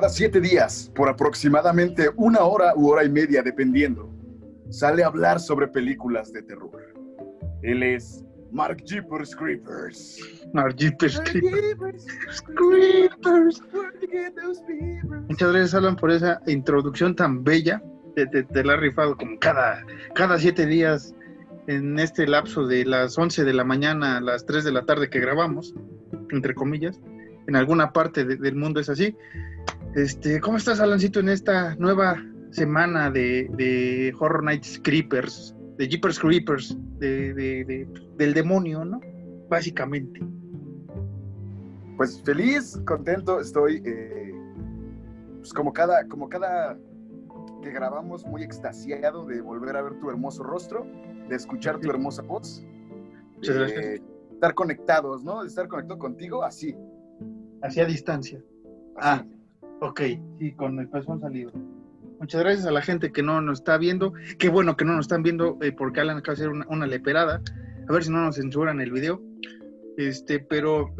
Cada siete días, por aproximadamente una hora u hora y media, dependiendo, sale a hablar sobre películas de terror. Él es Mark Jeepers Creepers. Mark Jeepers Creepers. Creepers. Muchas gracias, Alan, por esa introducción tan bella. Te, te, te la has rifado como cada, cada siete días en este lapso de las 11 de la mañana a las 3 de la tarde que grabamos, entre comillas. En alguna parte de- del mundo es así. Este, ¿Cómo estás, Alancito, en esta nueva semana de, de Horror Nights Creepers, de Jeepers Creepers, de, de- de- del demonio, ¿no? Básicamente. Pues feliz, contento, estoy eh, pues como cada, como cada que grabamos muy extasiado de volver a ver tu hermoso rostro, de escuchar tu hermosa voz. Muchas de gracias. Estar conectados, ¿no? De estar conectado contigo así. Hacia distancia. Ah, ok, sí, con el pezón salido. Muchas gracias a la gente que no nos está viendo. Qué bueno que no nos están viendo eh, porque Alan acaba de hacer una, una leperada. A ver si no nos censuran el video. Este, pero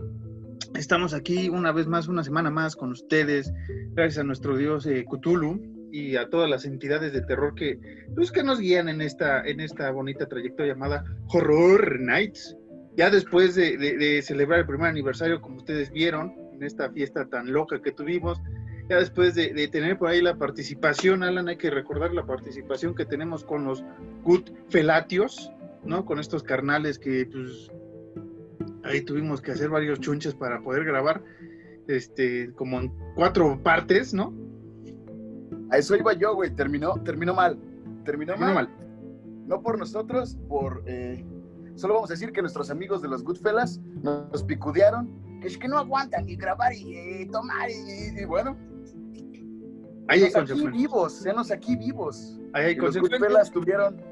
estamos aquí una vez más, una semana más con ustedes. Gracias a nuestro dios eh, Cthulhu y a todas las entidades de terror que, pues, que nos guían en esta, en esta bonita trayectoria llamada Horror Nights. Ya después de, de- de celebrar el primer aniversario, como ustedes vieron, en esta fiesta tan loca que tuvimos, ya después de, de tener por ahí la participación, Alan, hay que recordar la participación que tenemos con los Good Felatios, ¿no? Con estos carnales que, pues, ahí tuvimos que hacer varios chunches para poder grabar, este, como en cuatro partes, ¿no? A eso iba yo, güey. Terminó, terminó mal. Terminó, Terminó mal. No por nosotros, por... eh, solo vamos a decir que nuestros amigos de los Goodfellas nos picudearon. Que es que no aguantan ni grabar y eh, tomar y, y bueno. Ahí hay aquí vivos, senos aquí vivos. Ahí hay los tuvieron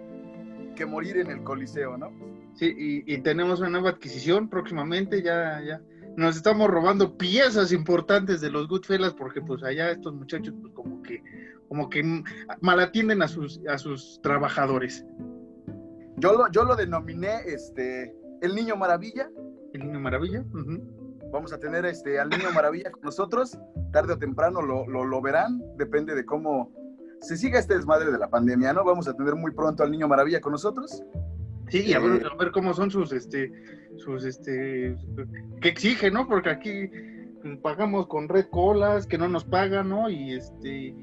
que morir en el Coliseo, ¿no? Sí, y, y tenemos una nueva adquisición próximamente, ya, ya. Nos estamos robando piezas importantes de los Goodfellas porque pues allá estos muchachos pues como que, como que mm, malatienden a sus, a sus trabajadores. Yo lo, yo lo denominé este, el Niño Maravilla. El niño maravilla. ujú. Vamos a tener este, al Niño Maravilla con nosotros. Tarde o temprano lo, lo, lo verán. Depende de cómo se siga este desmadre de la pandemia, ¿no? Vamos a tener muy pronto al Niño Maravilla con nosotros. Sí, y a ver, Eh. a ver cómo son sus, este, sus, este, que exigen, ¿no? Porque aquí pagamos con red colas, que no nos pagan, ¿no? Y este,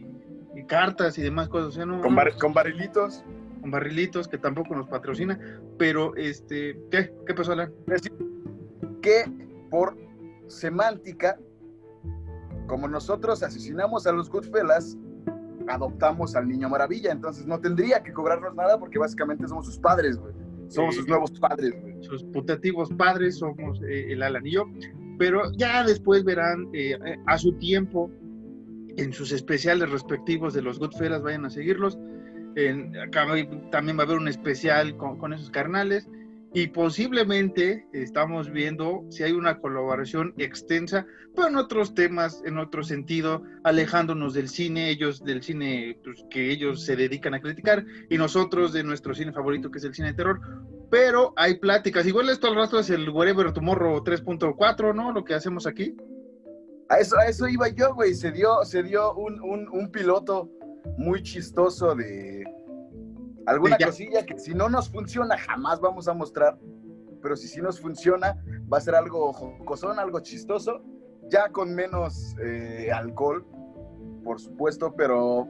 y cartas y demás cosas, o sea, no. Con, bar- con barrilitos. con barrilitos que tampoco nos patrocina, pero este, ¿qué? ¿Qué pasó, Alan? que por semántica, como nosotros asesinamos a los Goodfellas, adoptamos al Niño Maravilla, entonces no tendría que cobrarnos nada porque básicamente somos sus padres, güey. Somos sus nuevos padres, güey. Sus putativos padres somos eh, el Alan y yo, pero ya después verán eh, a su tiempo en sus especiales respectivos de los Goodfellas, vayan a seguirlos. En- acá también va a haber un especial con, con esos carnales y posiblemente estamos viendo si hay una colaboración extensa, pero en otros temas, en otro sentido, alejándonos del cine, ellos del cine pues, que ellos se dedican a criticar y nosotros de nuestro cine favorito que es el cine de terror. Pero hay pláticas, igual esto al rato es el Wherever Tomorrow 3.4, ¿no? Lo que hacemos aquí. A eso, a eso iba yo, güey. Se dio, se dio un, un- un piloto muy chistoso de alguna cosilla que si no nos funciona jamás vamos a mostrar. Pero si sí nos funciona, va a ser algo jocosón, algo chistoso, ya con menos eh, alcohol, por supuesto, pero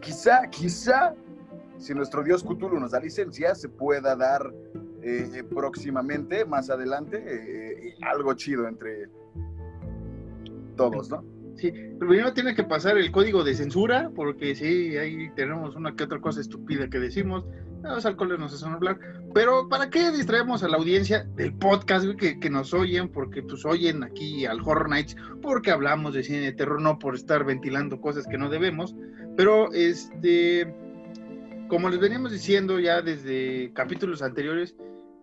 quizá, quizá, si nuestro dios Cthulhu nos da licencia, se pueda dar eh, próximamente, más adelante, eh, algo chido entre todos, ¿no? Sí, primero tiene que pasar el código de censura, porque sí, ahí tenemos una que otra cosa estúpida que decimos. Los alcoholes nos hacen hablar. Pero ¿para qué distraemos a la audiencia del podcast que, que nos oyen? Porque pues oyen aquí al Horror Nights, porque hablamos de cine de terror, no por estar ventilando cosas que no debemos. Pero este, como les veníamos diciendo ya desde capítulos anteriores,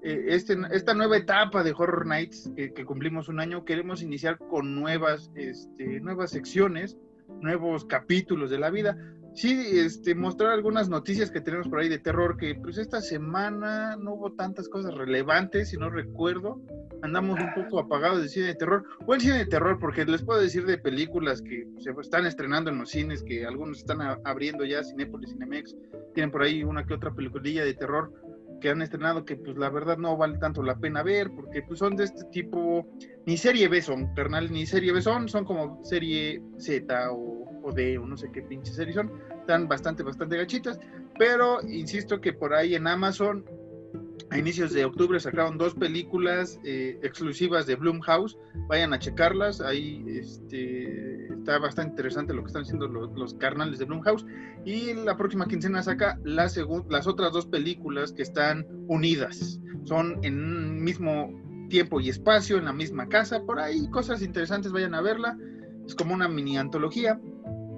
eh, este, esta nueva etapa de Horror Nights que, cumplimos un año, queremos iniciar con nuevas, este, nuevas secciones, nuevos capítulos de la vida, sí, este, mostrar algunas noticias que tenemos por ahí de terror, que pues esta semana no hubo tantas cosas relevantes, si no recuerdo. Andamos un poco apagados de cine de terror. O el cine de terror, porque les puedo decir de películas que se están estrenando en los cines, que algunos están abriendo ya, Cinépolis, Cinemex, tienen por ahí una que otra peliculilla de terror que han estrenado que pues la verdad no vale tanto la pena ver porque pues son de este tipo ni serie B son, carnal, ni serie B son, son como serie Z o, o D o no sé qué pinche serie son, están bastante, bastante gachitas, pero insisto que por ahí en Amazon a inicios de octubre sacaron dos películas eh, exclusivas de Bloomhouse. Vayan a checarlas. Ahí este, está bastante interesante lo que están haciendo los, carnales de Bloomhouse. Y la próxima quincena saca las otras dos películas que están unidas. Son en un mismo tiempo y espacio, en la misma casa. Por ahí cosas interesantes, vayan a verla. Es como una mini antología.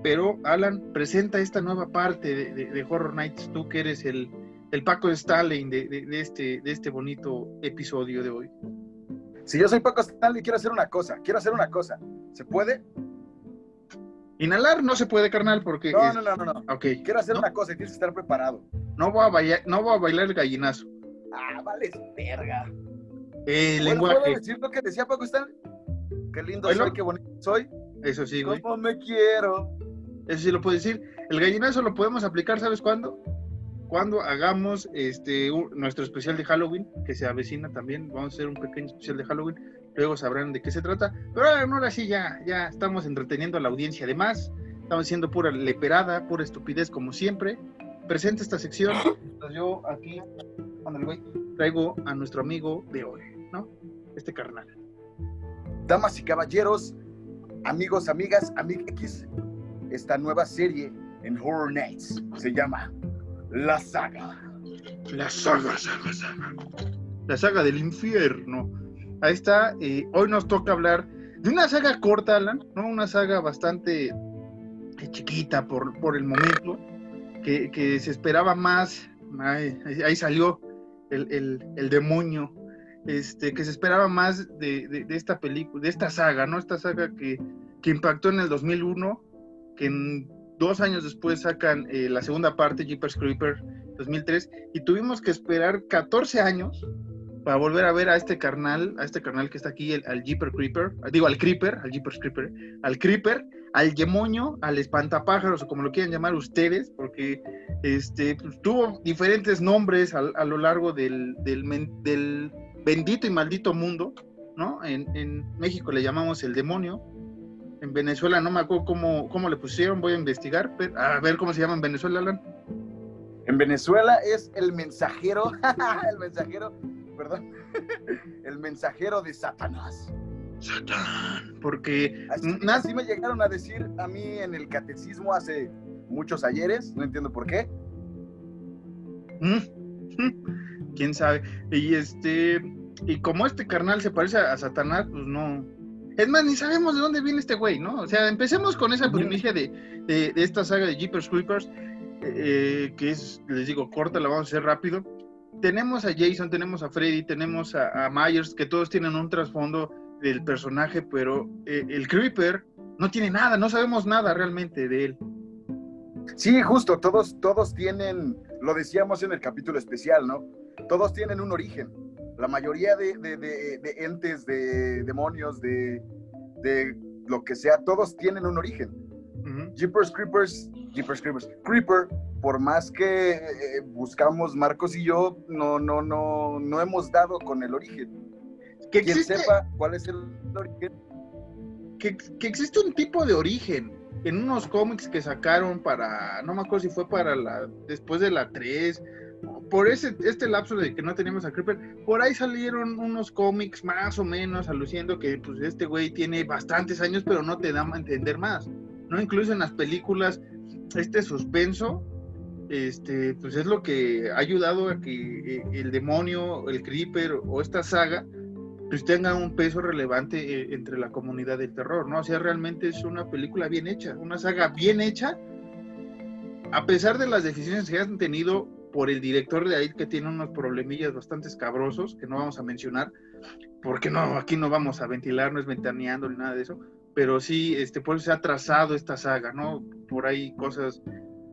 Pero Alan, presenta esta nueva parte de Horror Nights. Tú que eres el, el Paco Stalin de, de, este, de este bonito episodio de hoy. Si yo soy Paco Stanley, quiero hacer una cosa, quiero hacer una cosa. ¿Se puede? Inhalar no se puede, carnal, porque... No, no, no, no, no. Okay. Quiero hacer una cosa y tienes que estar preparado. No voy a bailar, no voy a bailar el gallinazo. Ah, vale, verga. El lenguaje. ¿Puedo decir lo que decía Paco Stanley? Qué lindo soy, qué bonito soy. Eso sí, güey. ¿Cómo me quiero? Eso sí lo puedo decir. El gallinazo lo podemos aplicar, ¿sabes cuándo? Cuando hagamos este nuestro especial de Halloween, que se avecina también, vamos a hacer un pequeño especial de Halloween, luego sabrán de qué se trata, pero ahora sí ya, ya estamos entreteniendo a la audiencia además, estamos haciendo pura leperada, pura estupidez como siempre. Presenta esta sección, yo aquí, traigo a nuestro amigo de hoy, ¿no? Este carnal. Damas y caballeros, amigos, amigas, X, esta nueva serie en Horror Nights se llama la saga. La saga, saga, saga. La saga del infierno. Ahí está. Hoy nos toca hablar de una saga corta, Alan, ¿no? Una saga bastante eh, chiquita por, por el momento, que, se esperaba más. ahí salió el, demonio. Este, que se esperaba más de, esta película, de esta saga, ¿no? Esta saga que, que impactó en el 2001, que dos años después sacan eh, la segunda parte, Jeepers Creeper 2003, y tuvimos que esperar 14 años para volver a ver a este carnal, a este carnal que está aquí, al Jeeper Creeper, digo al Creeper, al Jeepers Creeper, al Creeper, al Demonio, al Espantapájaros, o como lo quieran llamar ustedes, porque este, pues, tuvo diferentes nombres a, lo largo del, bendito y maldito mundo, ¿no? En México le llamamos el demonio, en Venezuela no me acuerdo cómo, cómo le pusieron, voy a investigar, pero, a ver cómo se llama en Venezuela, Alan. En Venezuela es el mensajero, el mensajero, perdón, el mensajero de Satanás. Satán, porque así, me llegaron a decir a mí en el catecismo hace muchos ayeres, no entiendo por qué. Mm, quién sabe. Y este, y como este carnal se parece a Satanás, pues no, es más, ni sabemos de dónde viene este güey, ¿no? O sea, empecemos con esa primicia de, de, esta saga de Jeepers Creepers, eh, que es, les digo, corta, la vamos a hacer rápido. Tenemos a Jason, tenemos a Freddy, tenemos a, Myers, que todos tienen un trasfondo del personaje, pero eh, el Creeper no tiene nada, no sabemos nada realmente de él. Sí, justo, todos, todos tienen, lo decíamos en el capítulo especial, ¿no? Todos tienen un origen la mayoría de, entes, de demonios, de, lo que sea, todos tienen un origen. Jeepers Creepers, Jeepers Creepers, Creeper, por más que eh, buscamos Marcos y yo, no, no, no, no hemos dado con el origen. Que Quien sepa cuál es el origen. Que, que, existe un tipo de origen en unos cómics que sacaron para, no me acuerdo si fue para la, después de la 3 por ese, este lapso de que no teníamos a Creeper, por ahí salieron unos cómics más o menos aluciendo que pues este güey tiene bastantes años, pero no te da a entender más, ¿no? Incluso en las películas, este suspenso, este, pues es lo que ha ayudado a que eh, el demonio, el Creeper o esta saga, pues tenga un peso relevante eh, entre la comunidad del terror, ¿no? O sea, realmente es una película bien hecha, una saga bien hecha, a pesar de las decisiones que han tenido por el director de ahí que tiene unos problemillas bastante escabrosos que no vamos a mencionar, porque no, aquí no vamos a ventilar, no es ventaneando ni nada de eso, pero sí, este, por eso se ha trazado esta saga, ¿no? Por ahí cosas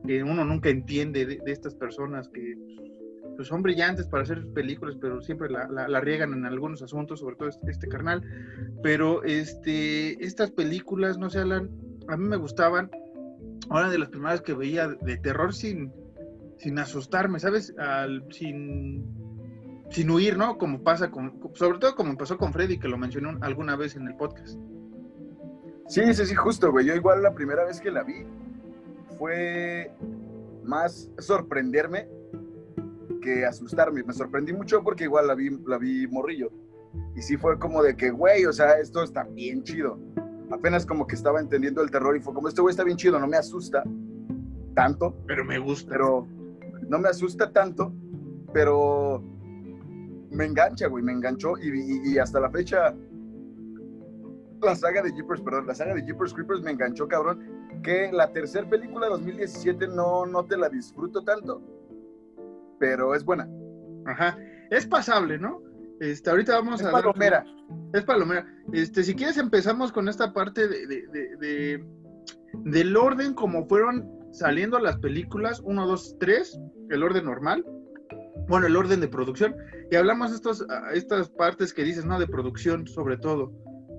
que uno nunca entiende de, estas personas que pues son brillantes para hacer películas, pero siempre la, la, riegan en algunos asuntos, sobre todo este, este, carnal. Pero este, estas películas, no sé, Alan, a mí me gustaban. Una de las primeras que veía de terror sin, sin asustarme, ¿sabes? Al, sin, sin huir, ¿no? Como pasa con, sobre todo como pasó con Freddy, que lo mencionó alguna vez en el podcast. Sí, sí, sí, justo, güey. Yo igual la primera vez que la vi fue más sorprenderme que asustarme. Me sorprendí mucho porque igual la vi, la vi morrillo. Y sí fue como de que, güey, o sea, esto está bien chido. Apenas como que estaba entendiendo el terror y fue como, este güey está bien chido, no me asusta tanto. Pero me gusta. Pero no me asusta tanto, pero me engancha, güey, me enganchó y, hasta la fecha la saga de Jeepers, perdón, la saga de Jeepers Creepers me enganchó, cabrón, que la tercera película de 2017 no, no te la disfruto tanto, pero es buena. Ajá, es pasable, ¿no? Este, ahorita vamos es a... Palomera. es palomera. Este, si quieres empezamos con esta parte de, de, de, del orden como fueron saliendo las películas, 1, 2, 3, el orden normal, bueno, el orden de producción, y hablamos estos, estas partes que dices, ¿no? De producción, sobre todo.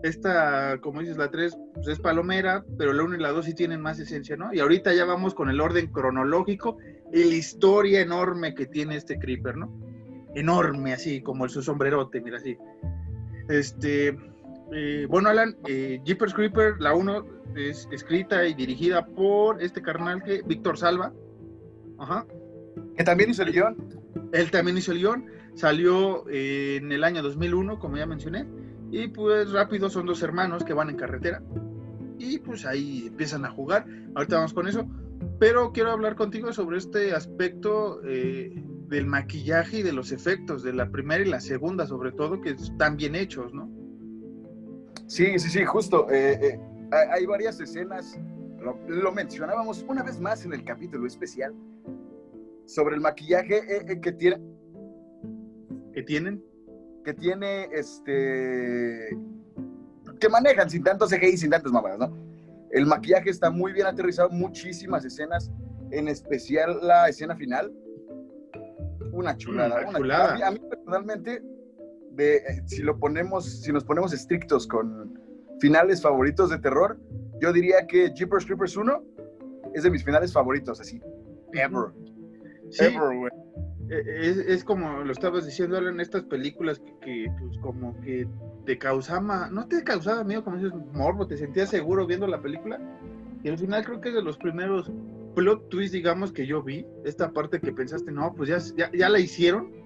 Esta, como dices, la 3 pues es palomera, pero la 1 y la 2 sí tienen más esencia, ¿no? Y ahorita ya vamos con el orden cronológico y la historia enorme que tiene este Creeper, ¿no? Enorme, así, como el su sombrerote, mira, así. Este, eh, bueno, Alan, eh, Jeepers Creeper, la 1 es escrita y dirigida por este carnal que, Víctor Salva. Ajá. Que también hizo el guion. Él también hizo el guion. Salió eh, en el año 2001, como ya mencioné. Y pues rápido son dos hermanos que van en carretera. Y pues ahí empiezan a jugar. Ahorita vamos con eso. Pero quiero hablar contigo sobre este aspecto eh, del maquillaje y de los efectos de la primera y la segunda, sobre todo, que están bien hechos, ¿no? Sí, sí, sí, justo. Eh, hay varias escenas, lo, mencionábamos una vez más en el capítulo especial, sobre el maquillaje eh, eh, que tiene. ¿Que tienen? Que tiene este. que manejan sin tantos CGI, sin tantas mamadas, ¿no? El maquillaje está muy bien aterrizado, muchísimas escenas, en especial la escena final. Una chulada. una chulada. A, mí, personalmente, de, eh, si lo ponemos, si nos ponemos estrictos con finales favoritos de terror, yo diría que Jeepers Creepers 1 es de mis finales favoritos, así. Ever. ever, güey. E, es, como lo estabas diciendo, en estas películas que, pues, como que te causaba, no te causaba miedo, como dices, morbo, te sentías seguro viendo la película. Y al final creo que es de los primeros plot twists, digamos, que yo vi. Esta parte que pensaste, no, pues ya, ya, ya la hicieron.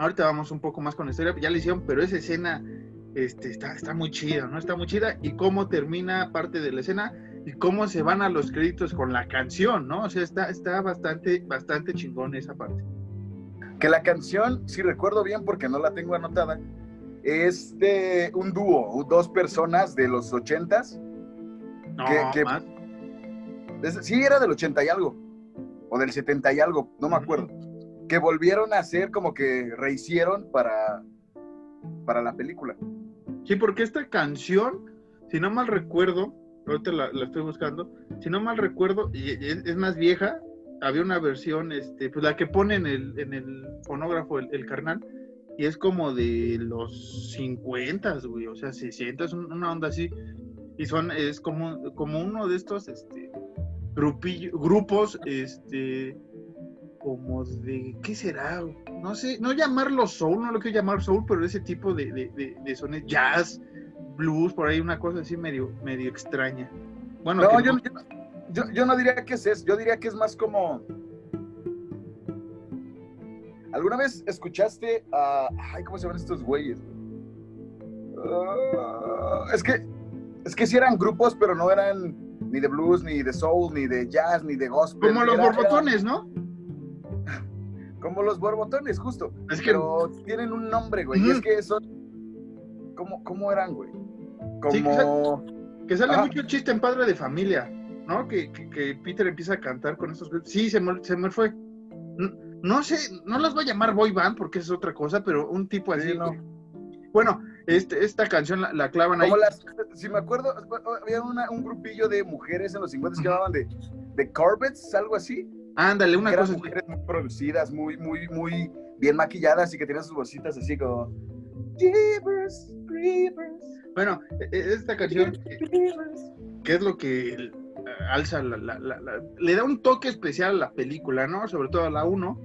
Ahorita vamos un poco más con la historia, ya la hicieron, pero esa escena este, está, está muy chida, ¿no? Está muy chida. Y cómo termina parte de la escena y cómo se van a los créditos con la canción, ¿no? O sea, está, está bastante, bastante chingón esa parte. Que la canción, si recuerdo bien porque no la tengo anotada, es de un dúo, dos personas de los ochentas. No, que, más. sí, era del ochenta y algo, o del setenta y algo, no me acuerdo. Que volvieron a hacer como que rehicieron para, para la película. Sí, porque esta canción, si no mal recuerdo, ahorita la, estoy buscando, si no mal recuerdo, y es, más vieja, había una versión, este, pues la que pone en el, en el fonógrafo el, carnal, y es como de los 50, güey, o sea, 600, una onda así, y son, es como, como uno de estos, este, grupos, este, como de, ¿qué será? No sé, no llamarlo soul, no lo quiero llamar soul, pero ese tipo de, de, de, sonidos, jazz, blues, por ahí una cosa así medio, medio extraña. Bueno, no, yo, Yo, yo, no diría que es eso, yo diría que es más como... ¿Alguna vez escuchaste a... Ay, ¿cómo se llaman estos güeyes? Ah, es que, es que sí eran grupos, pero no eran ni de blues, ni de soul, ni de jazz, ni de gospel. Como los borbotones, ¿no? Como los borbotones, justo. Es que... Pero tienen un nombre, güey. Y es que son. ¿Cómo, cómo eran, güey? Como. que, sale, mucho chiste en padre de familia, ¿no? Que, que, Peter empieza a cantar con estos. Sí, se me, se me fue. No, sé, no las voy a llamar boy band porque es otra cosa, pero un tipo así. no. Bueno, este, esta canción la, clavan ahí. si me acuerdo, había un grupillo de mujeres en los 50 que llamaban de The Corbett's, algo así. Ándale, una cosa. mujeres muy producidas, muy, muy, muy bien maquilladas y que tenían sus bolsitas así como. Jeepers, creepers, Bueno, e- e- esta canción, que es lo que alza, la, la- la- la- le da un toque especial a la película, ¿no? Sobre todo a la 1.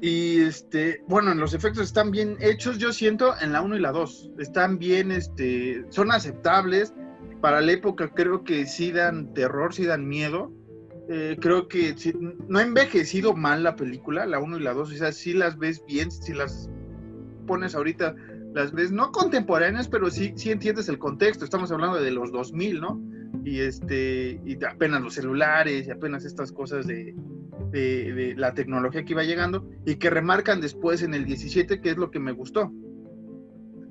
Y este, bueno, los efectos están bien hechos, yo siento, en la 1 y la 2. Están bien, este, son aceptables. Para la época creo que sí dan terror, sí dan miedo. Eh, creo que sí- no ha envejecido mal la película, la 1 y la 2. O sea, sí las ves bien, si las pones ahorita, las ves no contemporáneas, pero sí, sí entiendes el contexto. Estamos hablando de los 2000, ¿no? Y este, y apenas los celulares y apenas estas cosas de, de, de la tecnología que iba llegando y que remarcan después en el 17, que es lo que me gustó.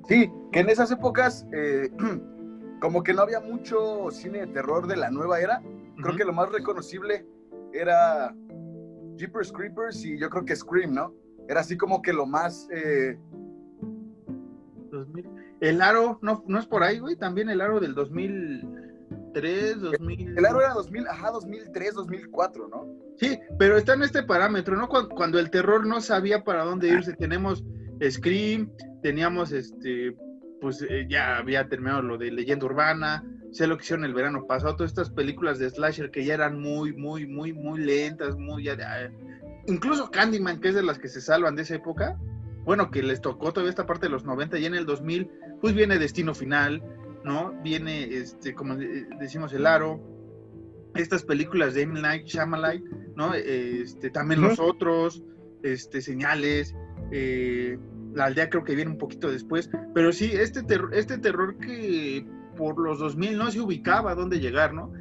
Sí, que en esas épocas, eh, como que no había mucho cine de terror de la nueva era. Creo que lo más reconocible era Jeepers Creepers y yo creo que Scream, ¿no? Era así como que lo más. eh, 2000. El aro, no, no es por ahí, güey, también el aro del 2003, 2000. el aro era 2000, ajá, 2003, 2004, ¿no? Sí, pero está en este parámetro, ¿no? Cuando, cuando el terror no sabía para dónde irse. Tenemos Scream, teníamos este, pues eh, ya había terminado lo de Leyenda Urbana, sé lo que hicieron el verano pasado, todas estas películas de slasher que ya eran muy, muy, muy, muy lentas, muy ya, ya- incluso Candyman, que es de las que se salvan de esa época, bueno, que les tocó todavía esta parte de los 90 y en el 2000, pues viene Destino Final, ¿no? Viene, este, como de- decimos, El Aro, estas películas de M. Night Shyamalan, ¿no? Este, también los otros, este, Señales, eh, La Aldea creo que viene un poquito después, pero sí, este, terror este terror que por los 2000 no se ubicaba dónde llegar, ¿no?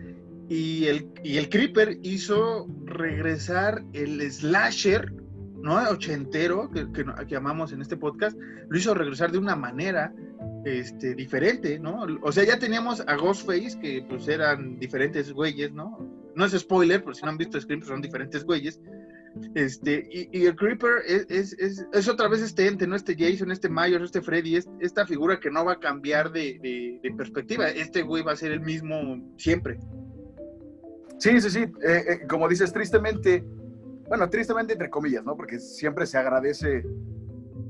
Y el, y el Creeper hizo regresar el slasher, ¿no? Ochentero, que, que, que amamos en este podcast, lo hizo regresar de una manera este, diferente, ¿no? O sea, ya teníamos a Ghostface, que pues eran diferentes güeyes, ¿no? No es spoiler, pero si no han visto Scream, pues, son diferentes güeyes. Este, y, el Creeper es, es, es, otra vez este ente, ¿no? Este Jason, este Myers, este Freddy, es, esta figura que no va a cambiar de perspectiva. Este güey va a ser el mismo siempre. Sí, sí, sí. eh, eh, como dices, tristemente, bueno, tristemente entre comillas, ¿no? Porque siempre se agradece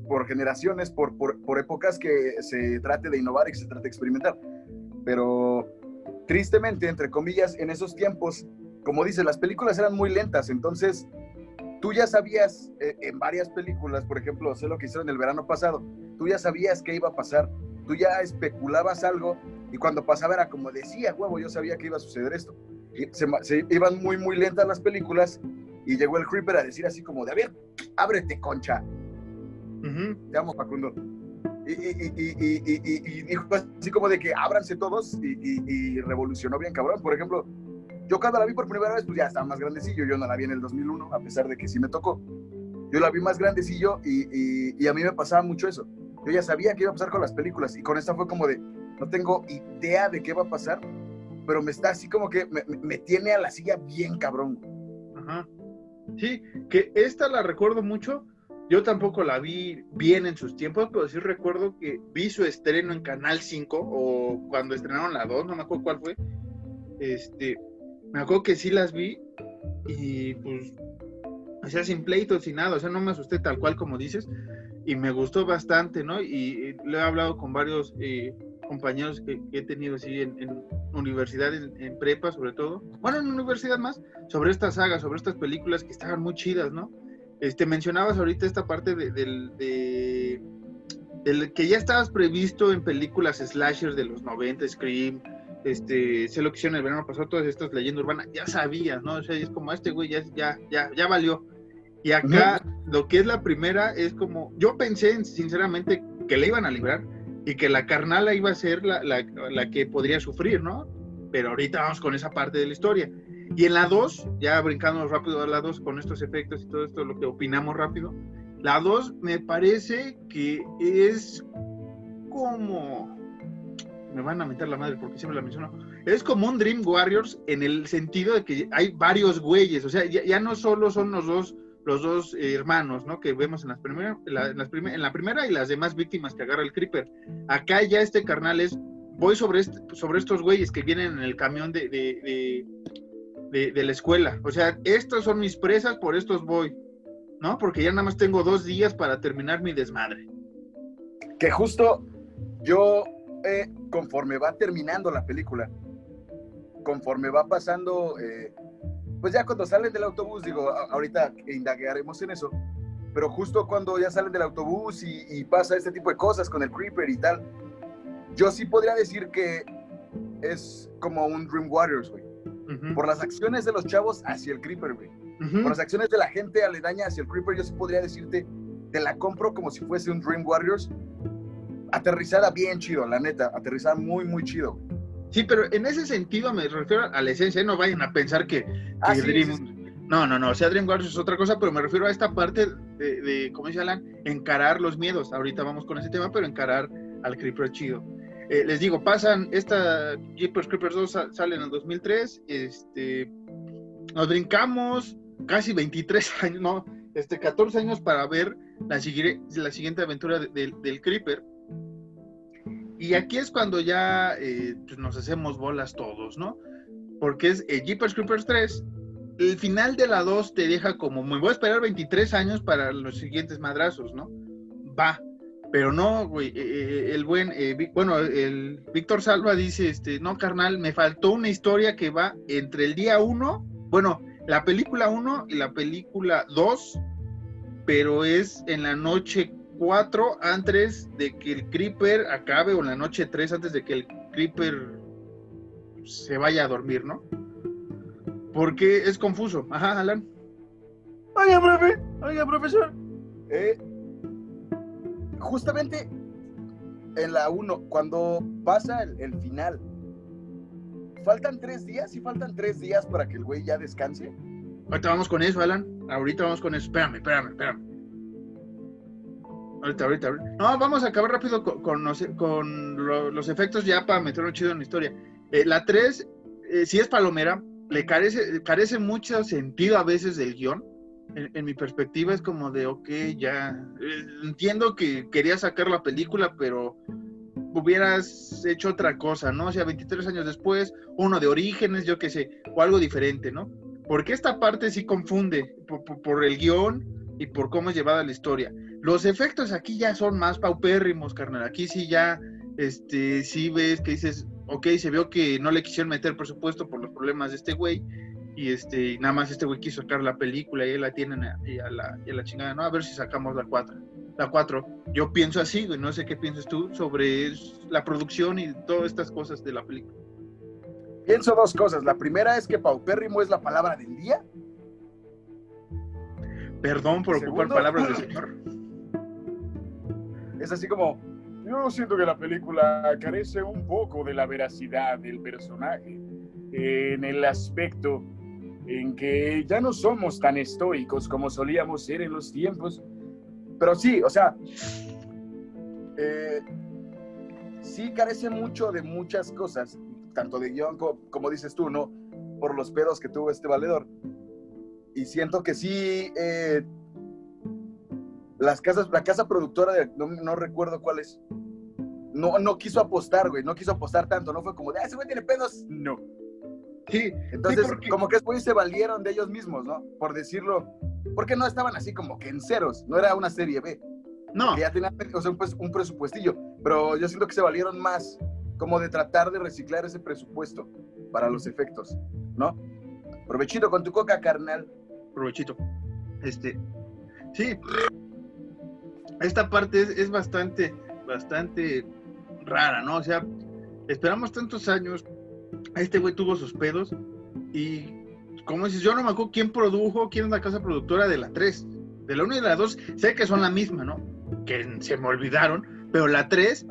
por generaciones, por, por, por épocas que se trate de innovar y que se trate de experimentar. Pero tristemente, entre comillas, en esos tiempos, como dices, las películas eran muy lentas, entonces tú ya sabías eh, en varias películas, por ejemplo, sé lo que hicieron el verano pasado, tú ya sabías qué iba a pasar, tú ya especulabas algo y cuando pasaba era como decía, huevo, yo sabía que iba a suceder esto. Y se, iban muy, muy lentas las películas y llegó el Creeper a decir así como de, a ver, ábrete, concha. Ujú. Te amo, Facundo. Y, y, dijo así como de que ábranse todos y revolucionó bien cabrón. Por ejemplo, yo cuando la vi por primera vez, pues ya estaba más grandecillo. Yo no la vi en el 2001, a pesar de que sí me tocó. Yo la vi más grandecillo y, y- y a mí me pasaba mucho eso. Yo ya sabía qué iba a pasar con las películas y con esta fue como de, no tengo idea de qué va a pasar, pero me está así como que me, me- tiene a la silla bien cabrón. Ajá. Sí, que esta la recuerdo mucho. Yo tampoco la vi bien en sus tiempos, pero sí recuerdo que vi su estreno en Canal 5 o cuando estrenaron la 2, no me acuerdo cuál fue. Este, me acuerdo que sí las vi y pues, o sea, sin pleitos, sin nada, o sea, no me asusté tal cual como dices y me gustó bastante, ¿no? Y, y he hablado con varios eh, compañeros que, que he tenido así en, en universidad, en, en prepa sobre todo, bueno, en universidad más, sobre esta saga, sobre estas películas que estaban muy chidas, ¿no? Este, mencionabas ahorita esta parte de, del, de, del que ya estabas previsto en películas slashers de los 90, Scream, este, sé lo que hicieron el verano pasado, todas estas leyendas urbanas, ya sabías, ¿no? O sea, es como este güey ya, ya, ya, ya valió. Y acá, lo que es la primera es como, yo pensé sinceramente que le iban a librar y que la carnala iba a ser la, la, la que podría sufrir, ¿no? Pero ahorita vamos con esa parte de la historia. Y en la 2, ya brincando rápido a la 2 con estos efectos y todo esto, lo que opinamos rápido, la 2 me parece que es como... Me van a meter la madre porque siempre la menciono. Es como un Dream Warriors en el sentido de que hay varios güeyes, o sea, ya, no solo son los dos los dos eh, hermanos, ¿no? Que vemos en, las primera, la, en, primer, la primera y las demás víctimas que agarra el Creeper. Acá ya este carnal es, voy sobre, sobre estos güeyes que vienen en el camión de, de, de la escuela. O sea, estas son mis presas, por estos voy. ¿No? Porque ya nada más tengo dos días para terminar mi desmadre. Que justo yo, eh, conforme va terminando la película, conforme va pasando, eh, pues ya cuando salen del autobús, digo, ahorita indagaremos en eso, pero justo cuando ya salen del autobús y, y pasa este tipo de cosas con el Creeper y tal, yo sí podría decir que es como un Dream Warriors, güey. Por las acciones de los chavos hacia el Creeper, güey. Por las acciones de la gente aledaña hacia el Creeper, yo sí podría decirte, te la compro como si fuese un Dream Warriors. Aterrizada bien chido, la neta. Aterrizada muy, muy chido. Sí, pero en ese sentido me refiero a la esencia. No vayan a pensar que, que Ah, sí, Dream- sí, sí. No, no, no. O sea, Dream Warriors es otra cosa, pero me refiero a esta parte de, de como dice Alan, encarar los miedos. Ahorita vamos con ese tema, pero encarar al Creeper chido. Eh, les digo, pasan, esta Jeepers Creepers 2 sa- sale en el 2003, este, nos brincamos casi 23 años, no, este, 14 años para ver la, la siguiente aventura de- del- del Creeper. Y aquí es cuando ya eh, pues nos hacemos bolas todos, ¿no? Porque es eh, Jeepers Creepers 3. El final de la 2 te deja como, me voy a esperar 23 años para los siguientes madrazos, ¿no? Va. Pero no, güey, eh, eh, el buen, bueno, el Víctor Salva dice, este, no, carnal, me faltó una historia que va entre el día 1, bueno, la película 1 y la película 2, pero es en la noche 4 antes de que el Creeper acabe o en la noche 3 antes de que el Creeper se vaya a dormir, ¿no? Porque es confuso. Ajá, Alan. Oiga, profe, oiga, profesor. Eh, justamente en la 1, cuando pasa el, el final, faltan tres días y faltan tres días para que el güey ya descanse. Ahorita vamos con eso, Alan. Ahorita vamos con eso. Espérame, espérame, espérame. Ahorita, ahorita, ahorita. No, vamos a acabar rápido con, con los, con lo- los efectos ya para meterlo chido en la historia. Eh, la 3, eh, si es palomera, le carece, carece mucho sentido a veces del guion. En, en mi perspectiva es como de, ok, ya eh, entiendo que quería sacar la película, pero hubieras hecho otra cosa, ¿no? O sea, 23 años después, uno de orígenes, yo qué sé, o algo diferente, ¿no? Porque esta parte sí confunde por, por- por el guion y por cómo es llevada la historia. Los efectos aquí ya son más paupérrimos, carnal. Aquí sí ya, este, sí ves que dices, ok, se vio que no le quisieron meter presupuesto por los problemas de este güey. Y este, y nada más este güey quiso sacar la película y ahí la tienen a, y a la, y a la chingada, ¿no? A ver si sacamos la 4. La 4. Yo pienso así, güey. No sé qué piensas tú sobre la producción y todas estas cosas de la película. Pienso dos cosas. La primera es que paupérrimo es la palabra del día. Perdón por ocupar Segundo. palabras del señor. Es así como, Yo siento que la película carece un poco de la veracidad del personaje, en el aspecto en que ya no somos tan estoicos como solíamos ser en los tiempos. pero sí, o sea, eh, sí carece mucho de muchas cosas, tanto de guion co- como, dices tú, ¿no? Por los pedos que tuvo este valedor. Y siento que sí, eh, las casas, la casa productora, de- no, no recuerdo cuál es, no, no quiso apostar, güey, no quiso apostar tanto, no fue como de, ah, ese güey tiene pedos, no. Sí, Entonces, porque- como que después se valieron de ellos mismos, ¿no? Por decirlo, porque no estaban así como que en ceros, no era una serie B no, ya tenían o sea, un, pres- un presupuestillo, pero yo siento que se valieron más como de tratar de reciclar ese presupuesto para los efectos, ¿no? Provechito con tu coca, carnal. provechito. Este, sí, esta parte es, es bastante, bastante rara, ¿no? O sea, esperamos tantos años, este güey tuvo sus pedos y, como dices, yo no me acuerdo quién produjo, quién es la casa productora de la 3. De la 1 y de la 2, sé que son la misma, ¿no? Que se me olvidaron, pero la 3,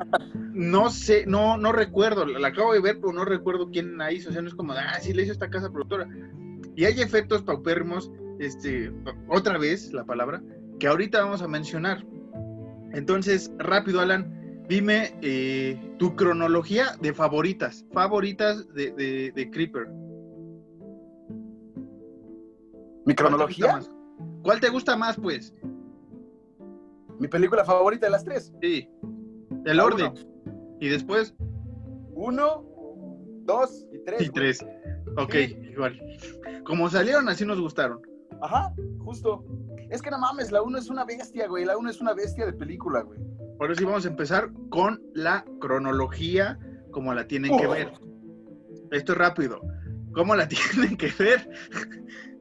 no sé, no, no recuerdo, la, la acabo de ver, pero no recuerdo quién la hizo, o sea, no es como, ah, sí, le hizo esta casa productora. Y hay efectos paupérrimos, este, otra vez la palabra, que ahorita vamos a mencionar. Entonces, rápido, Alan, dime eh, tu cronología de favoritas, favoritas de, de, de Creeper. Mi ¿Cuál te gusta cronología? ¿Cuál te gusta más, pues? mi película favorita de las tres. Sí. El La orden. uno. Y después, Uno, dos y tres. y güey. tres. Ok, igual. Como salieron, así nos gustaron. Ajá, justo. Es que no mames, la 1 es una bestia, güey. La 1 es una bestia de película, güey. Por eso sí vamos a empezar con la cronología, como la tienen que Oh. ver. Esto es rápido. ¿Cómo la tienen que ver?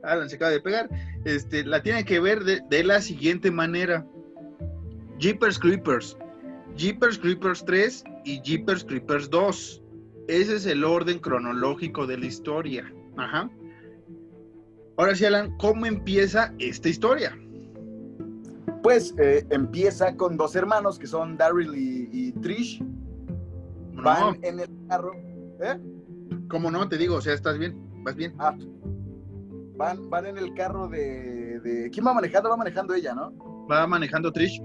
Alan se acaba de pegar. Este, la tienen que ver de, de la siguiente manera. Jeepers Creepers. Jeepers Creepers 3 y Jeepers Creepers 2. Ese es el orden cronológico de la historia. Ajá. Ahora sí, Alan, ¿cómo empieza esta historia? Pues eh, empieza con dos hermanos que son Daryl y, y Trish. Van en el carro. ¿Eh? ¿cómo no? Te digo, o sea, estás bien, vas bien. Ah. Van, van en el carro de, de- ¿Quién va manejando? Va manejando ella, ¿no? Va manejando Trish.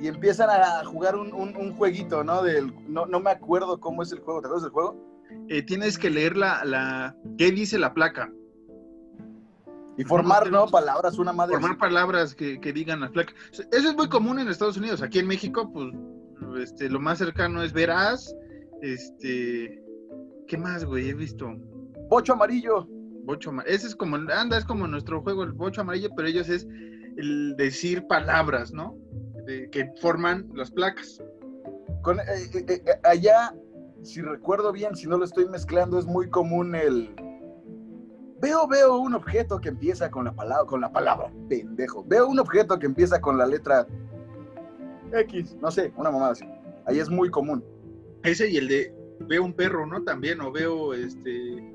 Y empiezan a jugar un, un- un jueguito, ¿no? Del, no? No me acuerdo cómo es el juego. ¿Te acuerdas del juego? Eh, tienes que leer la, la... ¿Qué dice la placa? Y formar, ¿no? Palabras, una madre. Formar así. palabras que, que digan las placas. Eso es muy común en Estados Unidos. Aquí en México, pues, este, lo más cercano es verás. Este... ¿Qué más, güey? He visto. Bocho amarillo. Bocho amarillo. Ese es como, anda, es como nuestro juego, el bocho amarillo, pero ellos es el decir palabras, ¿no? De- que forman las placas. Con, eh, eh, eh, allá, si recuerdo bien, si no lo estoy mezclando, es muy común el. Veo, veo un objeto que empieza con la palabra, con la palabra, pendejo. Veo un objeto que empieza con la letra X, no sé, una mamada así. Ahí es muy común. Ese y el de veo un perro, ¿no? También, o veo este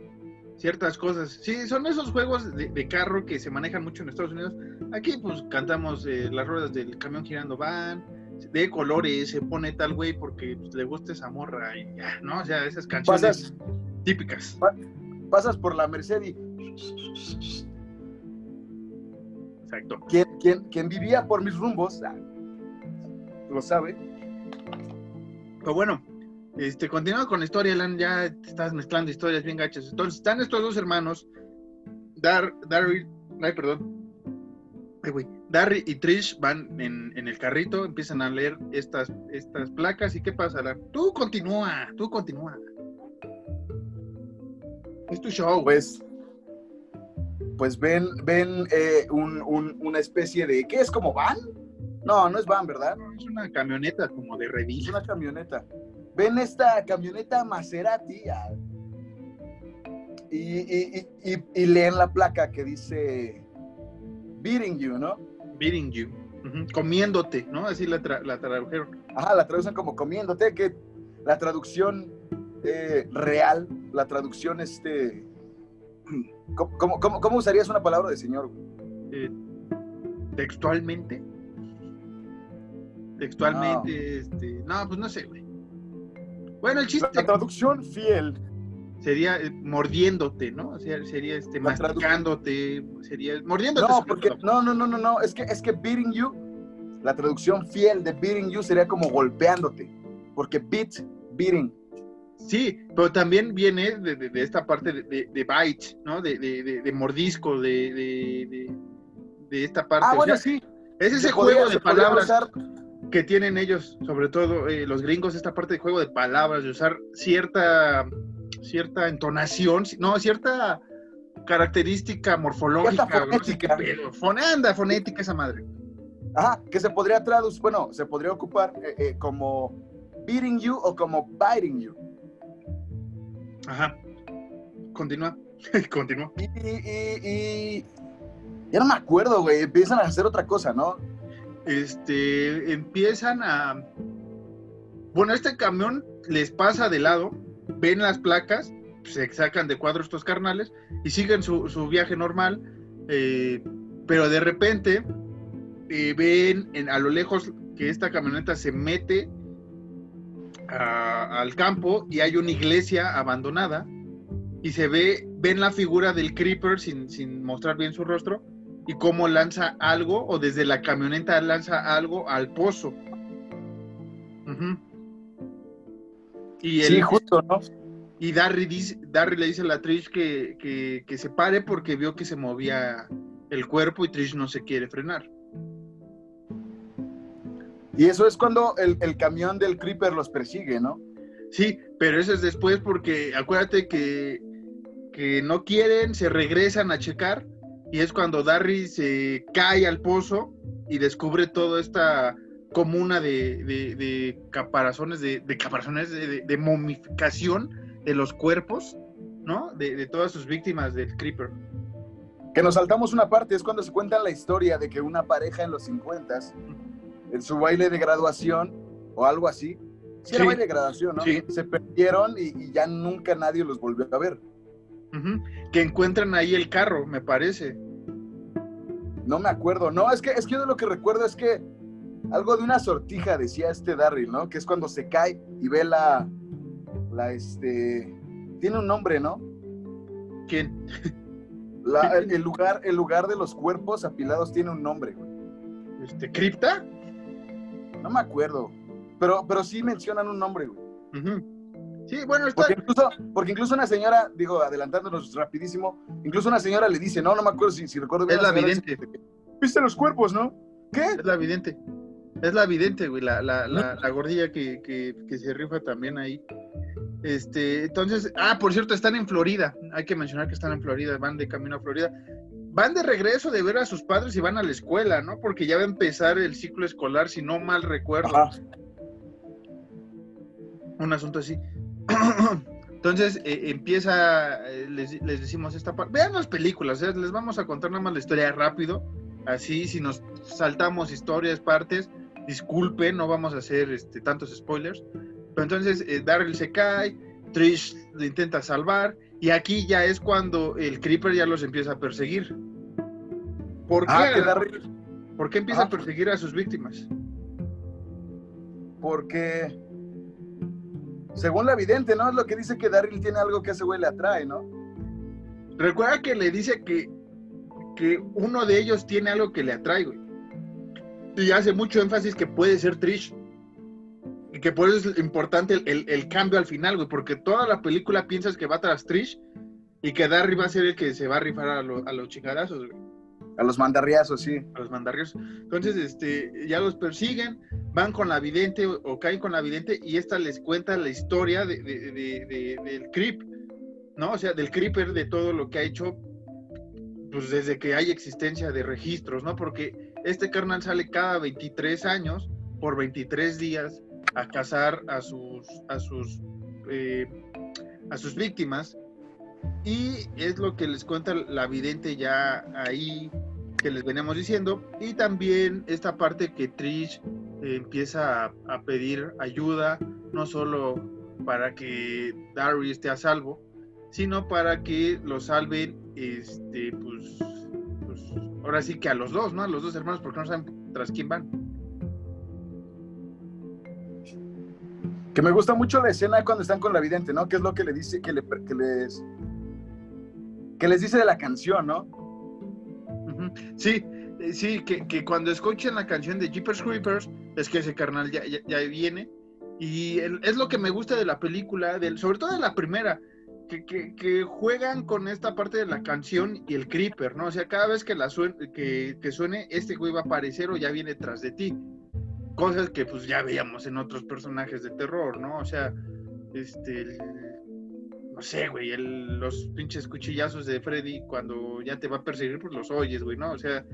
ciertas cosas. Sí, son esos juegos de, de carro que se manejan mucho en Estados Unidos. Aquí, pues, cantamos eh, las ruedas del camión girando van, de colores, se pone tal güey porque pues, le gusta esa morra y ya, ¿no? O sea, esas canciones Pasas, típicas. pasas por la Merced y. Exacto. Quien, quien, quien vivía por mis rumbos, ah, lo sabe. Pero bueno, este, continuando con la historia, Alan, ya te estás mezclando historias bien gachas. Entonces, están estos dos hermanos, Dar, Darry, ay, perdón. Ay, güey. Darry y Trish van en, en el carrito, empiezan a leer estas, estas placas. ¿Y qué pasa, Alan? Tú continúa, tú continúa. Es tu show. Pues. Pues ven, ven eh, un- un- una especie de. ¿Qué es como van? No, no es van, ¿verdad? Es una camioneta como de Es revista. una camioneta. Ven esta camioneta Maserati ah, y, y- y- leen la placa que dice Beating You, ¿no? Beating you. Comiéndote, ¿no? Así la, tra- la tradujeron. Ajá, la traducen como comiéndote, que la traducción eh, real, la traducción este... ¿Cómo, cómo- cómo- cómo usarías una palabra de señor? eh, textualmente. Textualmente, este. No, pues no sé, güey. Bueno, el chiste La traducción fiel. sería eh, mordiéndote, ¿no? O sea, sería este, La masticándote, sería mordiéndote. No, porque no, no, no, no, no, es que es que beating you, la traducción fiel de beating you sería como golpeándote, porque beat, beating. Sí, pero también viene de, de- de esta parte de, de- bite, ¿no? De, de- de- de mordisco, de, de- de- de esta parte. Ah, O bueno, sea, sí. es ese podría- juego de palabras. usar- que tienen ellos, sobre todo eh, los gringos, esta parte de juego de palabras, de usar cierta, cierta entonación, no, cierta característica morfológica, Cierta no sé qué fonética. pedo. Fone- anda, fonética esa madre. Ajá, que se podría traducir, bueno, se podría ocupar eh, eh, como beating you o como biting you. Ajá. Continúa. Continúa. Y, y, y- ya no me acuerdo, güey, empiezan a hacer otra cosa, ¿no? Este, empiezan a... Bueno, este camión les pasa de lado, ven las placas, se sacan de cuadro estos carnales y siguen su, su viaje normal, eh, pero de repente eh, ven en- a lo lejos que esta camioneta se mete a- al campo y hay una iglesia abandonada y se ve, ven la figura del creeper sin, sin mostrar bien su rostro y cómo lanza algo o desde la camioneta lanza algo al pozo. Y, Sí, el- justo, ¿no? y Darry, dice, Darry le dice a la Trish que, que- que se pare porque vio que se movía el cuerpo y Trish no se quiere frenar. Y eso es cuando el, el camión del creeper los persigue, ¿no? Sí, pero eso es después porque acuérdate que que no quieren, se regresan a checar y es cuando Darry se cae al pozo y descubre toda esta comuna de, de, caparazones, de, de caparazones de, momificación de los cuerpos, ¿no? De, todas sus víctimas del Creeper. Que nos saltamos una parte, es cuando se cuenta la historia de que una pareja en los 50 en su baile de graduación o algo así, sí, era baile de graduación, ¿no? Se perdieron y, ya nunca nadie los volvió a ver. Que encuentran ahí el carro, me parece. No me acuerdo, no, es que, es que yo de lo que recuerdo es que algo de una sortija, decía este Darryl, ¿no? Que es cuando se cae y ve la, la, este, tiene un nombre, ¿no? ¿Quién? el, lugar, el lugar de los cuerpos apilados tiene un nombre, güey. ¿Este, cripta? No me acuerdo, pero, pero sí mencionan un nombre, güey. Sí, bueno, está... Porque incluso, porque incluso una señora, digo, adelantándonos rapidísor incluso una señora le dice, no, no me acuerdo si, si recuerdo bien. Es la vidente. Viste los cuerpos, ¿no? ¿Qué? Es la vidente. Es la vidente, güey, la, la, la, gordilla que, que, que, se rifa también ahí. Este, entonces, ah, por cierto, están en Florida. Hay que mencionar que están en Florida, van de camino a Florida. Van de regreso de ver a sus padres y van a la escuela, ¿no? Porque ya va a empezar el ciclo escolar, si no mal recuerdo. Un asunto así. Entonces eh, empieza, eh, les, les, decimos esta parte. Vean las películas, ¿eh? les vamos a contar nada más la historia rápido. Así, si nos saltamos historias, partes, disculpen, no vamos a hacer este, tantos spoilers. Pero entonces eh, Daryl se cae, Trish le intenta salvar, y aquí ya es cuando el Creeper ya los empieza a perseguir. ¿Por ah, qué? ¿Por qué empieza a perseguir a sus víctimas? Porque, según la vidente, ¿no? Es lo que dice que Daryl tiene algo que a ese güey le atrae, ¿no? Recuerda que le dice que, que uno de ellos tiene algo que le atrae, güey y hace mucho énfasis que puede ser Trish. Que por eso es importante el, cambio al final, güey, porque toda la película piensas que va tras Trish y que Darry va a ser el que se va a rifar a, los chingadazos, güey. A los mandarriazos, sí. A los mandarriazos. Entonces, este, ya los persiguen, van con la vidente o, caen con la vidente y esta les cuenta la historia de, del creep, ¿no? O sea, del creeper, de todo lo que ha hecho, pues desde que hay existencia de registros, ¿no? Porque este carnal sale cada 23 años por 23 días a cazar a sus, a sus, eh, a sus víctimas. Y es lo que les cuenta la vidente ya ahí que les veníamos diciendo. Y también esta parte que Trish eh, empieza a, pedir ayuda, no solo para que Darry esté a salvo, sino para que lo salven este, pues, ahora sí que a los dos, ¿no? A los dos hermanos, porque no saben tras quién van. Que me gusta mucho la escena cuando están con la vidente, ¿no? Que es lo que le dice, que, le, que les que les dice de la canción, ¿no? Sí, eh, sí, que, cuando escuchen la canción de Jeepers Creepers, es que ese carnal ya, ya, viene. Y es lo que me gusta de la película, del, sobre todo de la primera, que, juegan con esta parte de la canción y el creeper, ¿no? O sea, cada vez que, la suene, que, suene, este güey va a aparecer o ya viene tras de ti. Cosas que pues ya veíamos en otros personajes de terror, ¿no? O sea, este, no sé, güey, los pinches cuchillazos de Freddy cuando ya te va a perseguir, pues los oyes, güey, ¿no? O sea,